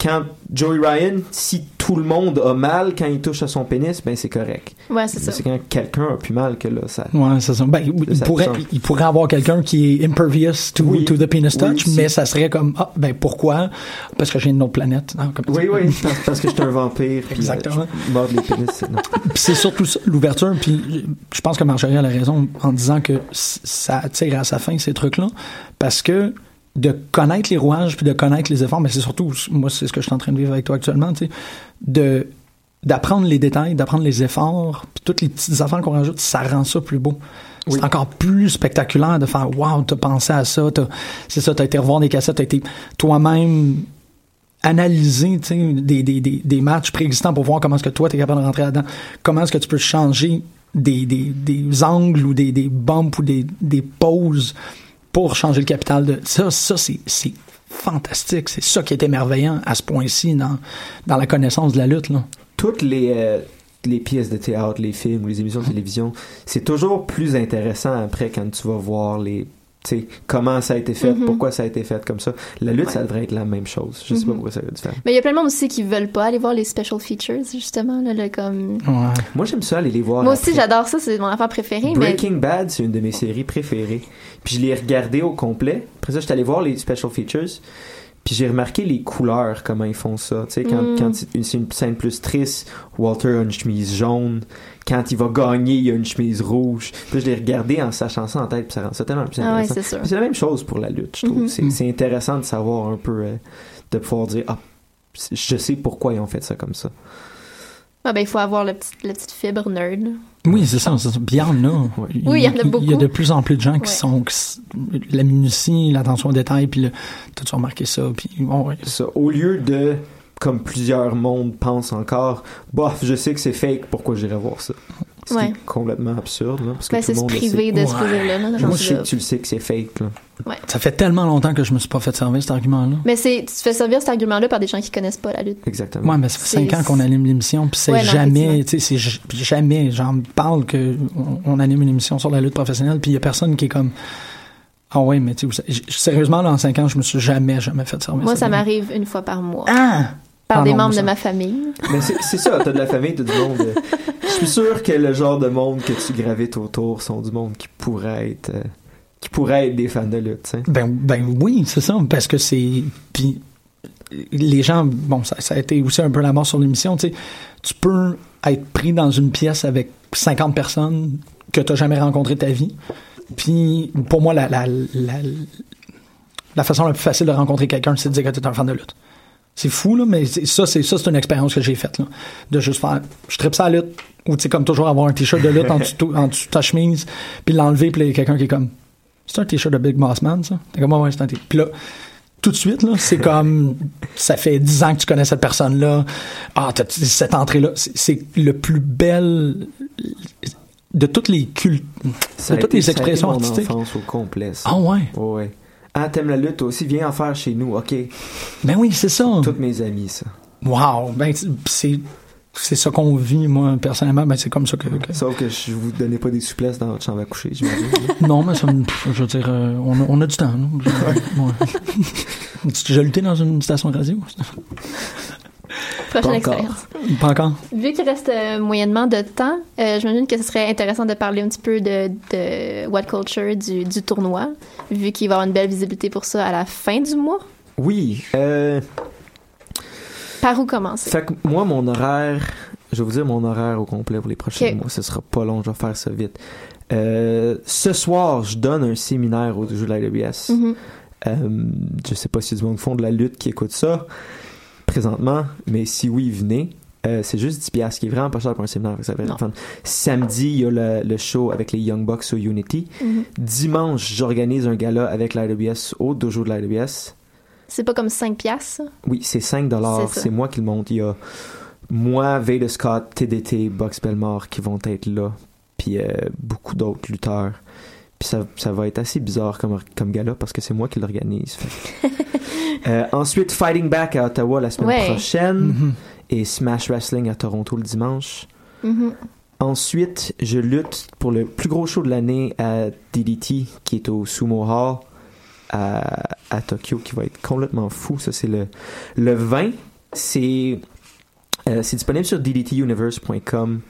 quand Joey Ryan, si tout le monde a mal quand il touche à son pénis, ben c'est correct. Ouais, c'est ça. C'est quand quelqu'un a plus mal que là, ça. Ouais, c'est ça. Ben, il, Ça pourrait, il pourrait avoir quelqu'un qui est impervious to, Oui. to the penis touch, mais ça serait comme, ah, ben pourquoi? Parce que j'ai une autre planète. Non, comme Oui, oui, parce- parce que je suis un vampire. Exactement. euh, les pénis. c'est- surtout l'ouverture. Puis je pense que Marjorie a raison en disant que ça tire à sa fin ces trucs-là, parce que de connaître les rouages puis de connaître les efforts, mais c'est surtout moi c'est ce que je suis en train de vivre avec toi actuellement, tu sais, de d'apprendre les détails, d'apprendre les efforts, puis toutes les petites affaires qu'on rajoute, ça rend ça plus beau. C'est encore plus spectaculaire de faire wow, t'as pensé à ça, c'est ça, t'as été revoir des cassettes, t'as été toi-même analyser tu sais, des, des, des, des matchs préexistants pour voir comment est-ce que toi tu es capable de rentrer là-dedans, comment est-ce que tu peux changer des, des, des angles ou des, des bumps ou des, des pauses pour changer le capital de ça, ça c'est, fantastique, c'est ça qui est émerveillant à ce point-ci dans, dans la connaissance de la lutte. Toutes les, euh, les pièces de théâtre, les films les émissions de télévision, c'est toujours plus intéressant après quand tu vas voir les. Sais, comment ça a été fait, Mhm. pourquoi ça a été fait comme ça. La lutte, Ouais. ça devrait être la même chose. Je sais pas Mhm. pourquoi ça va être différent. Mais il y a plein de monde aussi qui veulent pas aller voir les special features, justement. Là, le comme... Ouais. Moi, j'aime ça aller les voir. Moi aussi, j'adore ça, c'est mon affaire préférée. Mais Breaking Bad, c'est une de mes séries préférées. Puis je l'ai regardé au complet. Après ça, j'étais allé voir les special features. Puis j'ai remarqué les couleurs, comment ils font ça. Tu sais, quand, Mm. quand c'est une- c'est une scène plus triste, Walter a une chemise jaune. Quand il va gagner, il a une chemise rouge. Puis je l'ai regardé en sachant ça en tête, puis ça rend ça tellement plus Ah ouais, intéressant. c'est sûr. Puis c'est la même chose pour la lutte, je trouve. Mhm. C'est- C'est intéressant de savoir un peu, euh, de pouvoir dire, ah, je sais pourquoi ils ont fait ça comme ça. Ah, ben, il faut avoir le petit, la petite fibre nerd. Oui, c'est ça, c'est ça. Puis il y en a. Oui. Il y en a Il y a beaucoup. de plus en plus de gens qui Ouais. sont qui la minutie, l'attention aux détails, puis le, t'as-tu remarqué ça, puis bon, ouais. ça. Au lieu de, comme plusieurs mondes pensent encore, bof, je sais que c'est fake, pourquoi j'irais voir ça? Ce qui Ouais. est complètement absurde, là, parce que Ben, c'est le se priver de ce Ouais. là, Moi, je sais là. que tu le sais que c'est fake, là. Ça fait tellement longtemps que je me suis pas fait servir cet argument-là. Mais c'est, tu te fais servir cet argument-là par des gens qui connaissent pas la lutte. Exactement. Ouais, mais ça fait C'est- cinq ans qu'on anime l'émission, puis c'est Ouais, jamais, tu sais, c'est jamais, j'en parle que on, on anime une émission sur la lutte professionnelle, puis il y a personne qui est comme, ah ouais, mais tu sais, sérieusement, dans cinq ans, je me suis jamais, jamais fait servir. Moi, ça m'arrive une fois par mois. Ah! Par Ah des membres de ma famille. Mais c'est ça, t'as de la famille, t'as du monde. Je suis sûr que le genre de monde que tu gravites autour sont du monde qui pourrait être, euh, qui pourrait être des fans de lutte, tu sais. Ben, ben oui, c'est ça, parce que c'est. Puis les gens, bon, ça, ça a été aussi un peu la mort sur l'émission, tu sais. Tu peux être pris dans une pièce avec 50 personnes que tu jamais rencontré de ta vie. Puis pour moi, la, la, la, la façon la plus facile de rencontrer quelqu'un, c'est de dire que tu es un fan de lutte. C'est fou, là, mais ça, c'est ça, c'est une expérience que j'ai faite, là. De juste faire, je tripe ça à la lutte, ou tu sais, comme toujours avoir un t-shirt de lutte en dessous, en dessous de ta chemise, puis l'enlever, puis il y a quelqu'un qui est comme, c'est un t-shirt de Big Boss Man, ça? T'es comme, Ouais, ouais, c'est un t-shirt. Puis là, tout de suite, là, c'est comme, ça fait 10 ans que tu connais cette personne-là. Ah, t'as cette entrée-là. C'est- le plus bel de toutes les cultes, de toutes les ça a été expressions mon artistiques. enfance au complet, ça. Ah ouais? Ouais, ouais. Ah, t'aimes la lutte aussi, viens en faire chez nous, ok? Ben oui, c'est ça. Toutes mes amies, ça. Wow. Ben, c'est, c'est ça qu'on vit, moi, personnellement. Ben, c'est comme ça que, que- Sauf que je vous donnais pas des souplesses dans votre chambre à coucher, j'imagine. Non, mais ça me- je veux dire, euh, on, a, on a du temps. là. Je- ouais. Tu as déjà lutté dans une station de radio? Prochaine Pas encore. expérience. Pas encore? Vu qu'il reste euh, moyennement de temps, euh, j'imagine que ce serait intéressant de parler un petit peu de, de What Culture du, du tournoi, vu qu'il va y avoir une belle visibilité pour ça à la fin du mois. Oui. Euh, Par où commencer? fait que moi, mon horaire, je vais vous dire mon horaire au complet pour les prochains mois. Ce sera pas long, je vais faire ça vite. Euh, ce soir, je donne un séminaire au jeu de la LBS. Mhm. Euh, je sais pas si du monde font de la lutte qui écoute ça présentement, mais si oui, venez. Euh, c'est juste 10 piastres, qui est vraiment pas cher pour un séminaire. Ça va être. Samedi, il y a le, le show avec les Young Bucks au Unity. Mhm. Dimanche, j'organise un gala avec l'IWS au dojo de l'IWS. C'est pas comme 5 piastres. ça? Oui, c'est 5 dollars. C'est moi qui le monte. Il y a moi, Vader Scott, TDT, Box Belmore qui vont être là. Puis euh, beaucoup d'autres lutteurs. Puis ça, ça va être assez bizarre comme, comme gala parce que c'est moi qui l'organise. Euh, ensuite, Fighting Back à Ottawa la semaine Ouais. prochaine. Mhm. Et Smash Wrestling à Toronto le dimanche. Mhm. Ensuite, je lutte pour le plus gros show de l'année à DDT, qui est au Sumo Hall à, à Tokyo, qui va être complètement fou. Ça, c'est le, le 20. C'est euh, c'est disponible sur ddtuniverse.com,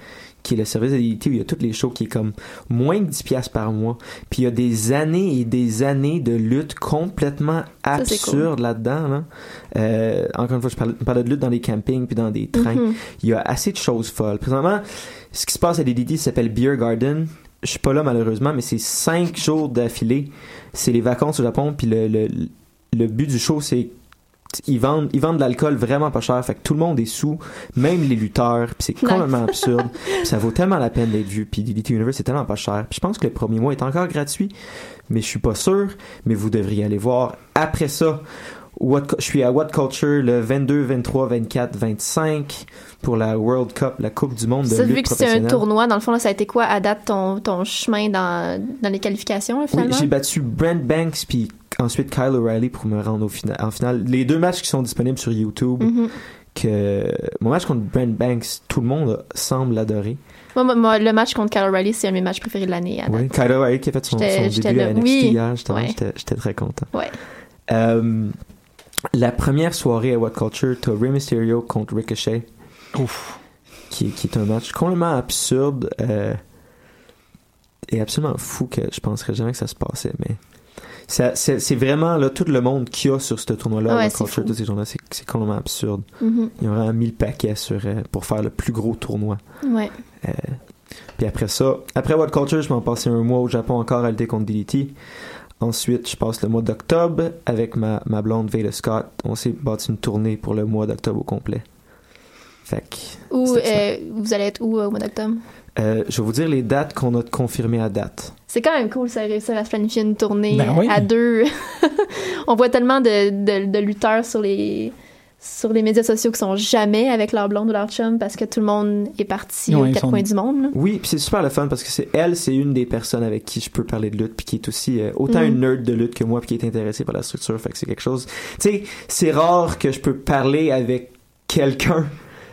qui est le service de DDT où il y a tous les shows qui est comme moins que 10$ piastres par mois. Puis il y a des années et des années de lutte complètement absurde là-dedans. Là. Euh, encore une fois, je parlais, je parlais de lutte dans des campings puis dans des trains Mhm. il y a assez de choses folles. Présentement, ce qui se passe à DDT s'appelle Beer Garden. Je suis pas là malheureusement, mais c'est cinq jours d'affilée. C'est les vacances au Japon, puis le, le, le but du show, c'est ils vendent, ils vendent de l'alcool vraiment pas cher, fait que tout le monde est sous, même les lutteurs, puis c'est Nice. complètement absurde. Puis ça vaut tellement la peine d'être vu, puis DDT Universe c'est tellement pas cher. Puis je pense que le premier mois est encore gratuit, mais je suis pas sûr, mais vous devriez aller voir. Après ça, What, je suis à What Culture le 22, 23, 24, 25 pour la World Cup, la Coupe du monde de Ça, lutte vu que c'est un tournoi, dans le fond, là, ça a été quoi à date ton, ton chemin dans, dans les qualifications, là, Oui, finalement? j'ai battu Brent Banks puis ensuite Kyle O'Reilly pour me rendre au final, en finale. Les deux matchs qui sont disponibles sur YouTube, Mhm. que mon match contre Brent Banks, tout le monde semble l'adorer. Moi, moi, moi, le match contre Carol Riley, c'est un de mes matchs préférés de l'année. Oui, Kyle O'Reilly qui a fait son, début à NXT Oui. hier, Ouais. j'étais très content. Ouais. Euh, la première soirée à What Culture, t'as Rey Mysterio contre Ricochet. Qui, qui est un match complètement absurde euh, et absolument fou que je penserais jamais que ça se passait, mais c'est vraiment là, tout le monde qu'il y a sur ce tournoi-là, Ouais, tous ces gens-là, c'est c'est complètement absurde. Mhm. Ils ont vraiment mis le paquet sur, euh, pour faire le plus gros tournoi. Ouais. Euh, puis après ça, après What Culture, je m'en passais un mois au Japon encore à lutter contre DDT. Ensuite, je passe le mois d'octobre avec ma, ma blonde Veda Scott. On s'est bâti une tournée pour le mois d'octobre au complet. Fait que, Où, euh, vous allez être où au mois d'octobre? je vais vous dire les dates qu'on a confirmées à date. C'est quand même cool, ça réussir à se planifier une tournée Ben oui. à deux. On voit tellement de, de, de lutteurs sur les, sur les médias sociaux qui sont jamais avec leur blonde ou leur chum parce que tout le monde est parti Ouais, aux quatre sont- coins du monde. là. Oui, puis c'est super le fun parce que c'est elle, c'est une des personnes avec qui je peux parler de lutte puis qui est aussi euh, autant Mm. une nerd de lutte que moi puis qui est intéressée par la structure. Fait que c'est quelque chose. Tu sais, c'est rare que je peux parler avec quelqu'un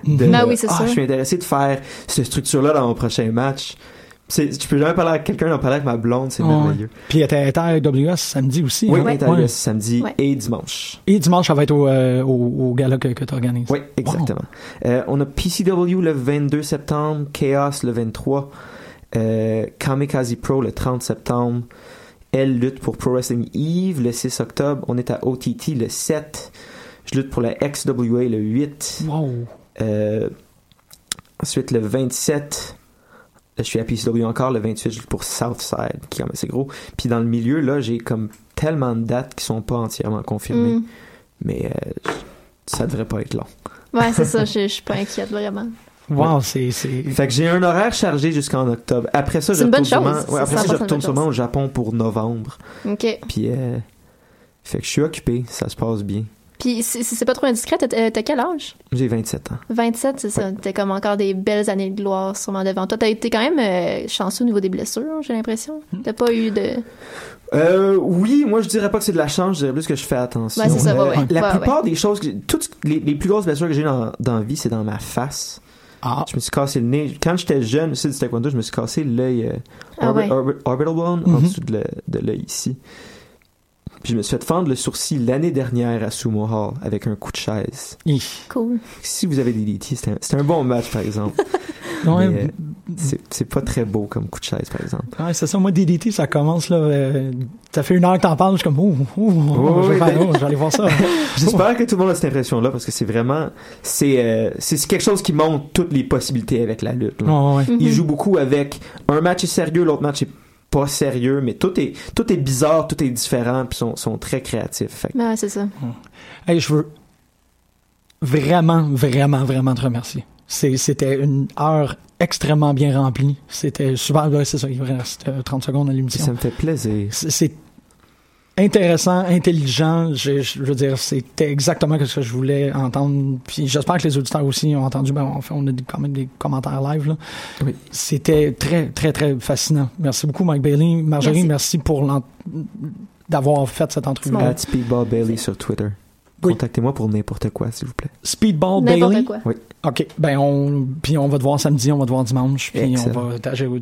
de. Ben oui, c'est ah, sûr. je suis intéressé de faire cette structure-là dans mon prochain match. C'est, je peux jamais parler avec quelqu'un, d'en parler avec ma blonde, c'est Ouais. merveilleux. Puis elle était elle était à AWS samedi aussi. Oui, hein? est arrivé Ouais. samedi Ouais. et dimanche. Et dimanche, ça va être au, euh, au, au gala que, que tu organises. Oui, exactement. Euh, on a PCW le 22 septembre, Chaos le 23, euh, Kamikaze Pro le 30 septembre. Elle lutte pour Pro Wrestling Eve le 6 octobre. On est à OTT le 7. Je lutte pour la XWA le 8. Wow. Euh, ensuite, le 27, là, je suis à PCW encore. Le 28, je lutte pour Southside, qui est quand même assez gros. Puis dans le milieu, là, j'ai comme tellement de dates qui sont pas entièrement confirmées. Mm. Mais euh, ça devrait pas être long. Ouais, c'est ça, je, suis pas inquiète vraiment. Wow, c'est. c'est- Fait que j'ai un horaire chargé jusqu'en octobre. Après ça, je C'est une bonne retourne sûrement, chose. ouais, après ça, je 100% une retourne sûrement au Japon pour novembre. OK. Puis, euh, fait que je suis occupé, ça se passe bien. Puis c'est pas trop indiscret, t'as t'as quel âge? J'ai 27 ans. 27, c'est ça. T'as comme encore des belles années de gloire sûrement devant toi. T'as été quand même euh, chanceux au niveau des blessures, j'ai l'impression. Hmm. T'as pas eu de... Euh, oui, moi je dirais pas que c'est de la chance, je dirais plus que je fais attention. Ouais, c'est ça, Euh, ouais, ouais. La Ouais, plupart des choses, que- toutes les, les plus grosses blessures que j'ai dans, dans la vie, c'est dans ma face. Ah, Je me suis cassé le nez. Quand j'étais jeune, c'est du taekwondo, je me suis cassé l'œil euh, Ah orbi- ouais. orbi- orbital bone en Mhm. dessous de l'œil ici. Puis je me suis fait fendre le sourcil l'année dernière à Sumo Hall avec un coup de chaise. Hi. Cool. Si vous avez des DDT, c'est un, un bon match, par exemple. Euh, c'est, pas très beau comme coup de chaise, par exemple. ouais, c'est ça. Moi, DDT, ça commence, là. euh, ça fait une heure que t'en parles, je suis comme, ouh, ouh, ouh, je, vais faire- oh, je vais aller voir ça. J'espère que tout le monde a cette impression-là parce que c'est vraiment, c'est, euh, c'est quelque chose qui montre toutes les possibilités avec la lutte. là. Ouais, ouais, ouais. Il joue beaucoup avec un match est sérieux, l'autre match est pas sérieux, mais tout est tout est bizarre, tout est différent, puis sont sont très créatifs. Fait Ben, c'est ça. Hey, je veux vraiment, vraiment, vraiment te remercier. C'était une heure extrêmement bien remplie. C'était super. ouais, c'est ça, il reste euh, 30 secondes à l'émission. ça me fait plaisir. C'est intéressant, intelligent. Je, je veux dire, c'était exactement ce que je voulais entendre. Puis j'espère que les auditeurs aussi ont entendu. Ben, on, fait, on a des- quand même des commentaires live. là. Oui. C'était très, très, très fascinant. Merci beaucoup, Mike Bailey. Marjorie, merci, Merci. pour d'avoir fait cette entrevue. At Speedball Bailey sur Twitter. Oui. Contactez-moi pour n'importe quoi, s'il vous plaît. Speedball N'importe Bailey? quoi. OK. Ben, on, puis on va te voir samedi, on va te voir dimanche, puis Excellent. on va t'aj- t'ajouter